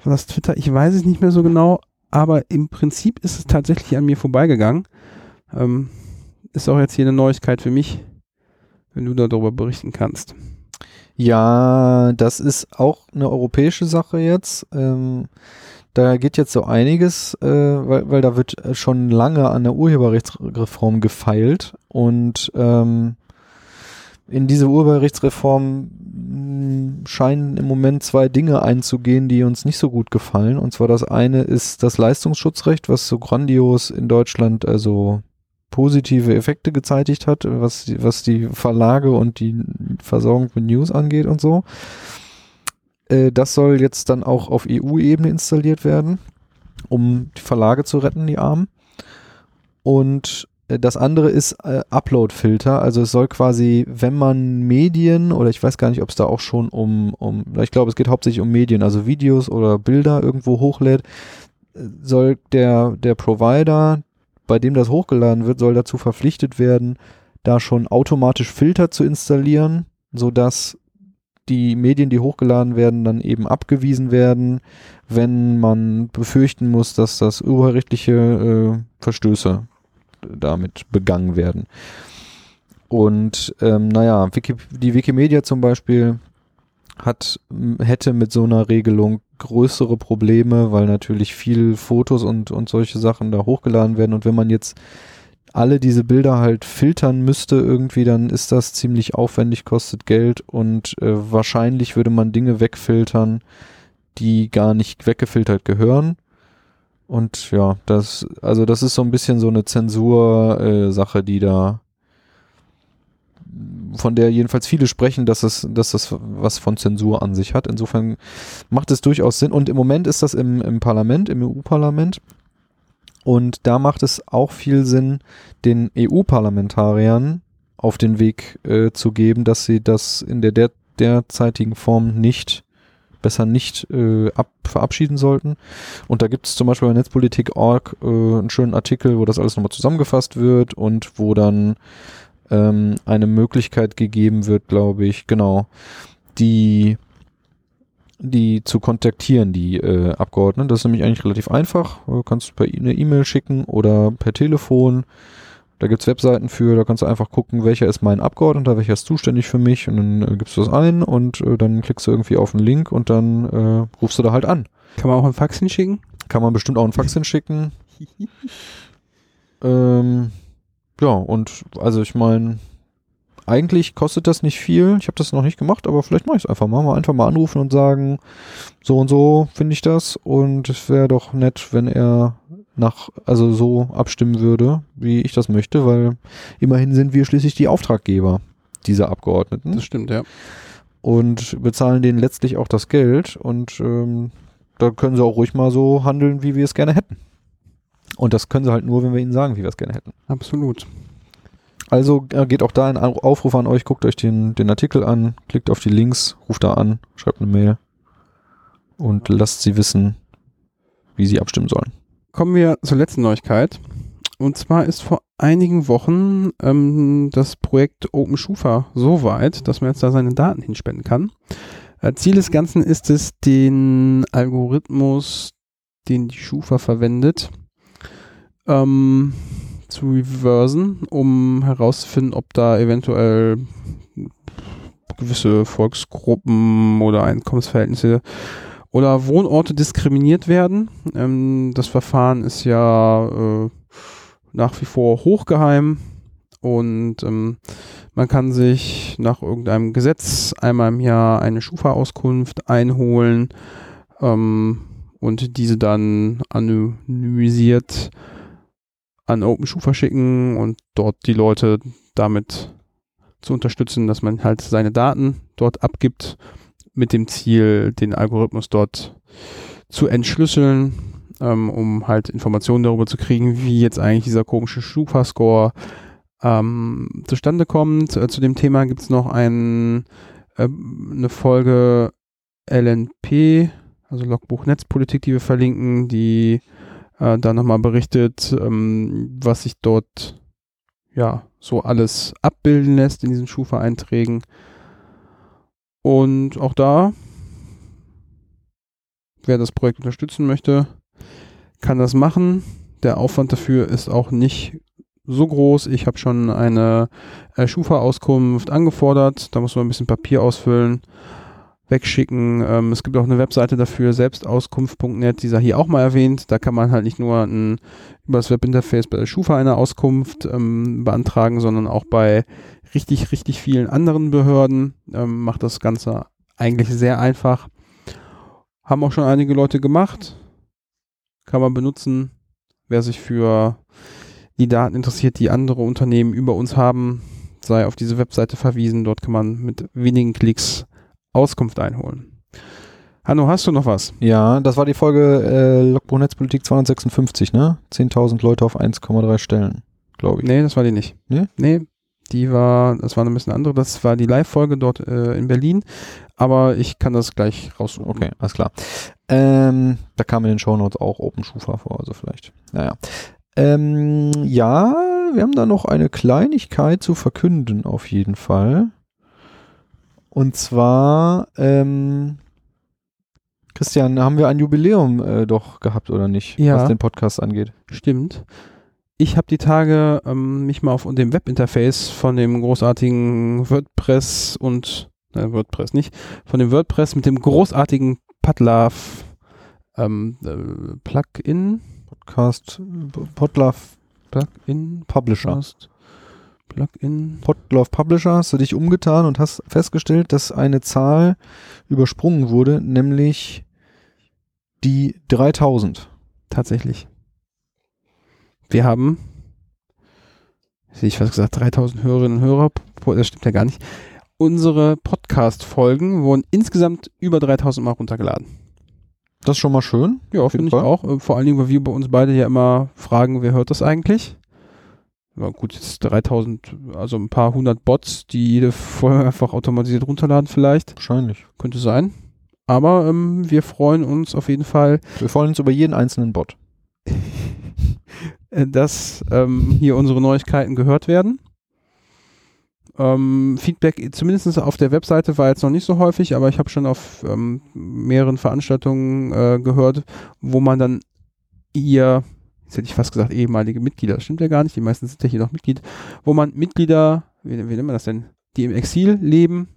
war das Twitter, ich weiß es nicht mehr so genau, aber im Prinzip ist es tatsächlich an mir vorbeigegangen. Ähm, ist auch jetzt hier eine Neuigkeit für mich, wenn du darüber berichten kannst. Ja, das ist auch eine europäische Sache jetzt. Ähm, da geht jetzt so einiges, äh, weil, weil da wird schon lange an der Urheberrechtsreform gefeilt und ähm, in diese Urheberrechtsreform mh, scheinen im Moment zwei Dinge einzugehen, die uns nicht so gut gefallen. Und zwar das eine ist das Leistungsschutzrecht, was so grandios in Deutschland also positive Effekte gezeitigt hat, was, die- was die Verlage und die Versorgung mit News angeht und so. Äh, das soll jetzt dann auch auf EU-Ebene installiert werden, um die Verlage zu retten, die Armen. Und das andere ist äh, Upload-Filter. Also es soll quasi, wenn man Medien oder ich weiß gar nicht, ob es da auch schon um, um, ich glaube, es geht hauptsächlich um Medien, also Videos oder Bilder irgendwo hochlädt, äh, soll der, der Provider, bei dem das hochgeladen wird, soll dazu verpflichtet werden, da schon automatisch Filter zu installieren, sodass die Medien, die hochgeladen werden, dann eben abgewiesen werden, wenn man befürchten muss, dass das urheberrechtliche äh, Verstöße damit begangen werden. Und ähm, naja, Wiki, die Wikimedia zum Beispiel hat, hätte mit so einer Regelung größere Probleme, weil natürlich viel Fotos und, und solche Sachen da hochgeladen werden. Und wenn man jetzt alle diese Bilder halt filtern müsste irgendwie, dann ist das ziemlich aufwendig, kostet Geld und äh, wahrscheinlich würde man Dinge wegfiltern, die gar nicht weggefiltert gehören. Und ja, das, also das ist so ein bisschen so eine Zensur-Sache, äh, die da, von der jedenfalls viele sprechen, dass es, dass das was von Zensur an sich hat. Insofern macht es durchaus Sinn. Und im Moment ist das im, im Parlament, im EU-Parlament. Und da macht es auch viel Sinn, den EU-Parlamentariern auf den Weg äh, zu geben, dass sie das in der, der derzeitigen Form nicht besser nicht äh, ab, verabschieden sollten. Und da gibt es zum Beispiel bei Netzpolitik.org äh, einen schönen Artikel, wo das alles nochmal zusammengefasst wird und wo dann ähm, eine Möglichkeit gegeben wird, glaube ich, genau, die die zu kontaktieren, die äh, Abgeordneten. Das ist nämlich eigentlich relativ einfach. Du kannst per e-, eine E-Mail schicken oder per Telefon. Da gibt's Webseiten für, da kannst du einfach gucken, welcher ist mein Abgeordneter, welcher ist zuständig für mich und dann äh, gibst du das ein und äh, dann klickst du irgendwie auf einen Link und dann äh, rufst du da halt an. Kann man auch einen Fax hinschicken? Kann man bestimmt auch einen Fax hinschicken. <laughs> ähm, ja, und also ich meine, eigentlich kostet das nicht viel. Ich habe das noch nicht gemacht, aber vielleicht mache ich es einfach mal. mal. Einfach mal anrufen und sagen, so und so finde ich das und es wäre doch nett, wenn er nach, also so abstimmen würde, wie ich das möchte, weil immerhin sind wir schließlich die Auftraggeber dieser Abgeordneten. Das stimmt, ja. Und bezahlen denen letztlich auch das Geld und ähm, da können sie auch ruhig mal so handeln, wie wir es gerne hätten. Und das können sie halt nur, wenn wir ihnen sagen, wie wir es gerne hätten. Absolut. Also äh, geht auch da ein Aufruf an euch, guckt euch den, den Artikel an, klickt auf die Links, ruft da an, schreibt eine Mail und lasst sie wissen, wie sie abstimmen sollen. Kommen wir zur letzten Neuigkeit. Und zwar ist vor einigen Wochen ähm, das Projekt OpenSchufa so weit, dass man jetzt da seine Daten hinspenden kann. Äh, Ziel des Ganzen ist es, den Algorithmus, den die Schufa verwendet, ähm, zu reversen, um herauszufinden, ob da eventuell gewisse Volksgruppen oder Einkommensverhältnisse oder Wohnorte diskriminiert werden. Ähm, das Verfahren ist ja äh, nach wie vor hochgeheim und ähm, man kann sich nach irgendeinem Gesetz einmal im Jahr eine Schufa-Auskunft einholen ähm, und diese dann anonymisiert an OpenSchufa schicken und dort die Leute damit zu unterstützen, dass man halt seine Daten dort abgibt mit dem Ziel, den Algorithmus dort zu entschlüsseln, ähm, um halt Informationen darüber zu kriegen, wie jetzt eigentlich dieser komische Schufa-Score ähm, zustande kommt. Äh, zu dem Thema gibt es noch ein, äh, eine Folge LNP, also Logbuch Netzpolitik, die wir verlinken, die äh, da nochmal berichtet, ähm, was sich dort ja so alles abbilden lässt in diesen Schufa-Einträgen. Und auch da, wer das Projekt unterstützen möchte, kann das machen. Der Aufwand dafür ist auch nicht so groß. Ich habe schon eine äh, Schufa-Auskunft angefordert. Da muss man ein bisschen Papier ausfüllen wegschicken. Ähm, es gibt auch eine Webseite dafür, selbstauskunft.net, die sei hier auch mal erwähnt. Da kann man halt nicht nur ein, über das Webinterface bei der Schufa eine Auskunft ähm, beantragen, sondern auch bei richtig, richtig vielen anderen Behörden. Ähm, macht das Ganze eigentlich sehr einfach. Haben auch schon einige Leute gemacht. Kann man benutzen. Wer sich für die Daten interessiert, die andere Unternehmen über uns haben, sei auf diese Webseite verwiesen. Dort kann man mit wenigen Klicks Auskunft einholen. Hanno, hast du noch was? Ja, das war die Folge äh, Logbuch Netzpolitik 256, ne? 10.000 Leute auf 1,3 Stellen, glaube ich. Nee, das war die nicht. Nee? Nee, die war, das war ein bisschen andere. Das war die Live-Folge dort äh, in Berlin. Aber ich kann das gleich raussuchen. Okay, alles klar. Ähm, da kam in den Shownotes auch OpenSchufa vor, also vielleicht. Naja. Ähm, ja, wir haben da noch eine Kleinigkeit zu verkünden, auf jeden Fall. Und zwar, ähm, Christian, haben wir ein Jubiläum äh, doch gehabt oder nicht, Ja. was den Podcast angeht? Stimmt. Ich habe die Tage ähm, mich mal auf dem Webinterface von dem großartigen WordPress und äh, WordPress nicht, von dem WordPress mit dem großartigen Padlove ähm, äh, Plugin, Podcast, Podlove Plugin, Publisher. Podcast, Plugin. Podlove Publisher hast du dich umgetan und hast festgestellt, dass eine Zahl übersprungen wurde, nämlich die 3000. Tatsächlich. Wir haben, sehe ich was gesagt, 3000 Hörerinnen und Hörer. Das stimmt ja gar nicht. Unsere Podcast-Folgen wurden insgesamt über 3000 Mal runtergeladen. Das ist schon mal schön. Ja, finde ich auch. Äh, Vor allen Dingen, weil wir bei uns beide ja immer fragen, wer hört das eigentlich? Ja, gut, jetzt 3000, also ein paar hundert Bots, die jede Folge <laughs> einfach automatisiert runterladen vielleicht. Wahrscheinlich. Könnte sein. Aber ähm, wir freuen uns auf jeden Fall, Wir freuen uns über jeden einzelnen Bot. <laughs> dass ähm, hier unsere Neuigkeiten gehört werden. Ähm, Feedback zumindest auf der Webseite war jetzt noch nicht so häufig, aber ich habe schon auf ähm, mehreren Veranstaltungen äh, gehört, wo man dann ihr, jetzt hätte ich fast gesagt ehemalige Mitglieder, das stimmt ja gar nicht, die meisten sind ja hier noch Mitglied, wo man Mitglieder, wie, wie nennt man das denn, die im Exil leben,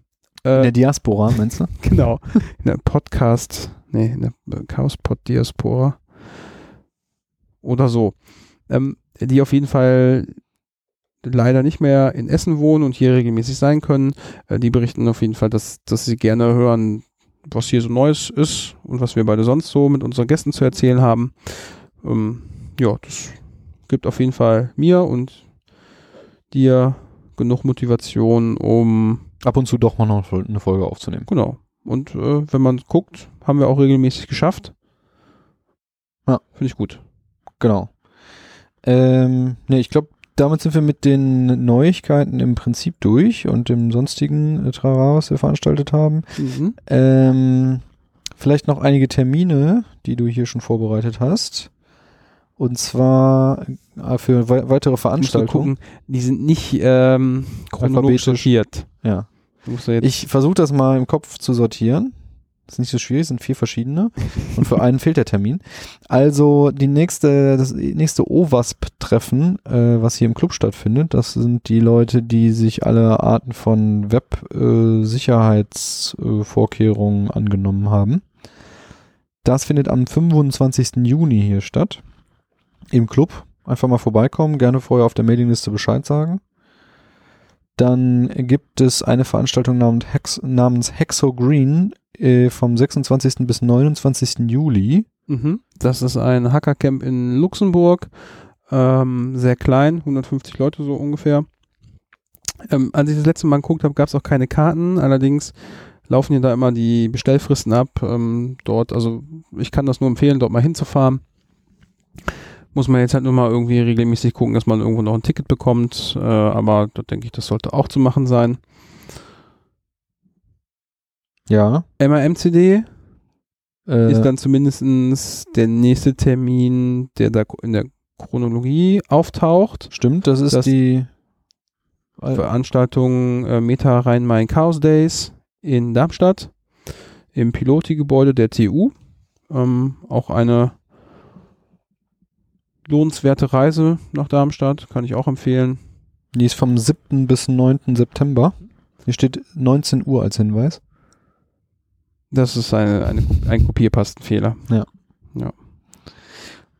In äh, der Diaspora, meinst du? <laughs> Genau. In der Podcast, nee, in der Chaos-Pod-Diaspora. Oder so. Ähm, die auf jeden Fall leider nicht mehr in Essen wohnen und hier regelmäßig sein können. Äh, die berichten auf jeden Fall, dass, dass sie gerne hören, was hier so Neues ist und was wir beide sonst so mit unseren Gästen zu erzählen haben. Ähm, ja, das gibt auf jeden Fall mir und dir genug Motivation, um Ab und zu doch mal noch eine Folge aufzunehmen. Genau. Und äh, wenn man guckt, haben wir auch regelmäßig geschafft. Ja. Finde ich gut. Genau. Ähm, nee, ich glaube, damit sind wir mit den Neuigkeiten im Prinzip durch und dem sonstigen äh, Trara, was wir veranstaltet haben. Mhm. Ähm, vielleicht noch einige Termine, die du hier schon vorbereitet hast. Und zwar äh, für wei weitere Veranstaltungen. gucken, die sind nicht ähm, chronologisch sortiert. Ja. Ich versuche das mal im Kopf zu sortieren. Das ist nicht so schwierig, sind vier verschiedene. Und für einen fehlt der Termin. Also die nächste, das nächste OWASP-Treffen, äh, was hier im Club stattfindet, das sind die Leute, die sich alle Arten von Web-Sicherheitsvorkehrungen angenommen haben. Das findet am 25. Juni hier statt. Im Club. Einfach mal vorbeikommen, gerne vorher auf der Mailingliste Bescheid sagen. Dann gibt es eine Veranstaltung namens, Hex, namens Hexo Green äh, vom 26. bis 29. Juli. Mhm. Das ist ein Hackercamp in Luxemburg. Ähm, sehr klein, 150 Leute so ungefähr. Ähm, als ich das letzte Mal geguckt habe, gab es auch keine Karten. Allerdings laufen hier da immer die Bestellfristen ab. Ähm, dort, also ich kann das nur empfehlen, dort mal hinzufahren. Muss man jetzt halt nur mal irgendwie regelmäßig gucken, dass man irgendwo noch ein Ticket bekommt. Äh, aber da denke ich, das sollte auch zu machen sein. Ja. MRMCD Äh, ist dann zumindest der nächste Termin, der da in der Chronologie auftaucht. stimmt, das ist das- die. Veranstaltung äh, Meta Rhein-Main Chaos Days in Darmstadt im Piloti-Gebäude der TU. Ähm, auch eine lohnenswerte Reise nach Darmstadt, kann ich auch empfehlen. Die ist vom 7. bis 9. September. Hier steht 19 Uhr als Hinweis. Das ist eine, eine, ein Kopierpastenfehler.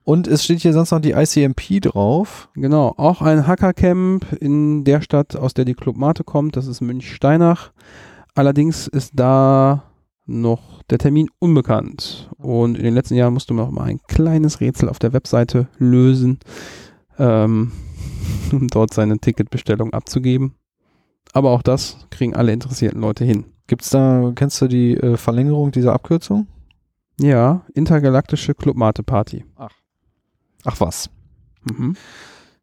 Und es steht hier sonst noch die ICMP drauf. Genau, auch ein Hackercamp in der Stadt, aus der die Club Mate kommt, das ist Münch-Steinach. Allerdings ist da noch der Termin unbekannt. Und in den letzten Jahren musste man auch mal ein kleines Rätsel auf der Webseite lösen, ähm, <laughs> um dort seine Ticketbestellung abzugeben. Aber auch das kriegen alle interessierten Leute hin. Gibt's da, kennst du die äh, Verlängerung dieser Abkürzung? Ja, intergalaktische Clubmate-Party. Ach was. Mhm.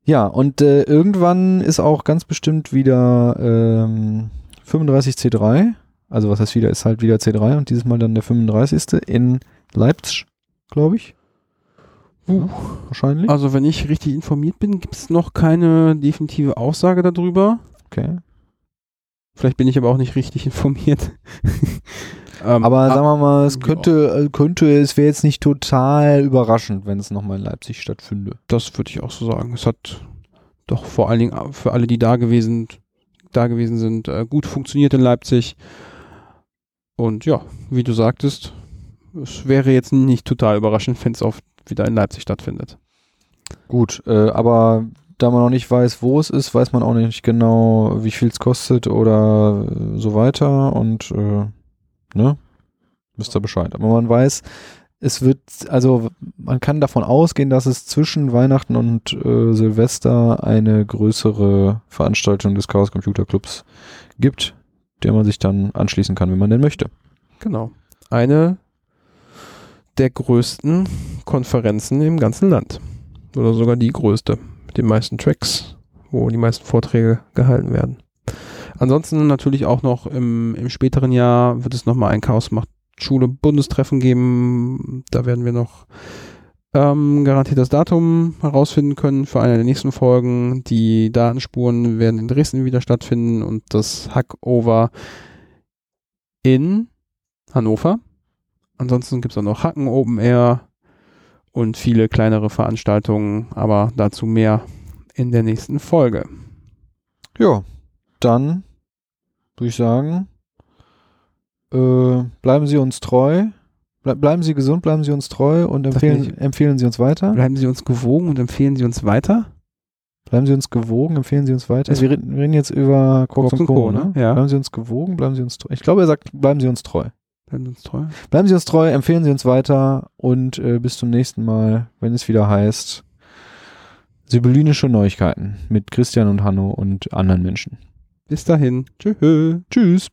Ja, und äh, irgendwann ist auch ganz bestimmt wieder ähm, 35C3. Also was heißt wieder, ist halt wieder C3 und dieses Mal dann der 35. in Leipzig, glaube ich. Uh. Wahrscheinlich. Also wenn ich richtig informiert bin, gibt es noch keine definitive Aussage darüber. Okay. Vielleicht bin ich aber auch nicht richtig informiert. <laughs> ähm, Aber sagen wir mal, es könnte, äh, könnte, es wäre jetzt nicht total überraschend, wenn es nochmal in Leipzig stattfünde. das würde ich auch so sagen. Es hat doch vor allen Dingen für alle, die da gewesen, da gewesen sind, äh, gut funktioniert in Leipzig. Und ja, wie du sagtest, es wäre jetzt nicht total überraschend, wenn es auch wieder in Leipzig stattfindet. Gut, äh, aber da man noch nicht weiß, wo es ist, weiß man auch nicht genau, wie viel es kostet oder äh, so weiter und äh, ne, wisst ihr Bescheid. Aber man weiß, es wird, also man kann davon ausgehen, dass es zwischen Weihnachten und äh, Silvester eine größere Veranstaltung des Chaos Computer Clubs gibt, der man sich dann anschließen kann, wenn man denn möchte. Genau. Eine der größten Konferenzen im ganzen Land. Oder sogar die größte. Mit den meisten Tracks, wo die meisten Vorträge gehalten werden. Ansonsten natürlich auch noch im, im späteren Jahr wird es nochmal ein Chaos macht Schule Bundestreffen geben. Da werden wir noch ähm, garantiert das Datum herausfinden können für eine der nächsten Folgen. Die Datenspuren werden in Dresden wieder stattfinden und das Hackover in Hannover. Ansonsten gibt es auch noch Hacken Open Air und viele kleinere Veranstaltungen, aber dazu mehr in der nächsten Folge. Ja, dann würde ich sagen, äh, bleiben Sie uns treu. Ble bleiben Sie gesund, bleiben Sie uns treu und empfehlen, empfehlen Sie uns weiter. Bleiben Sie uns gewogen und empfehlen Sie uns weiter. Bleiben Sie uns gewogen, empfehlen Sie uns weiter. Es- wir, reden, jetzt über Quarks, Quarks und Co. Ne? ne? Ja. Bleiben Sie uns gewogen, bleiben Sie uns treu. Ich glaube, er sagt, bleiben Sie uns treu. Bleiben Sie uns treu. Bleiben Sie uns treu, empfehlen Sie uns weiter und äh, bis zum nächsten Mal, wenn es wieder heißt Sibyllinische Neuigkeiten mit Christian und Hanno und anderen Menschen. Bis dahin. Tschüss. Tschüss.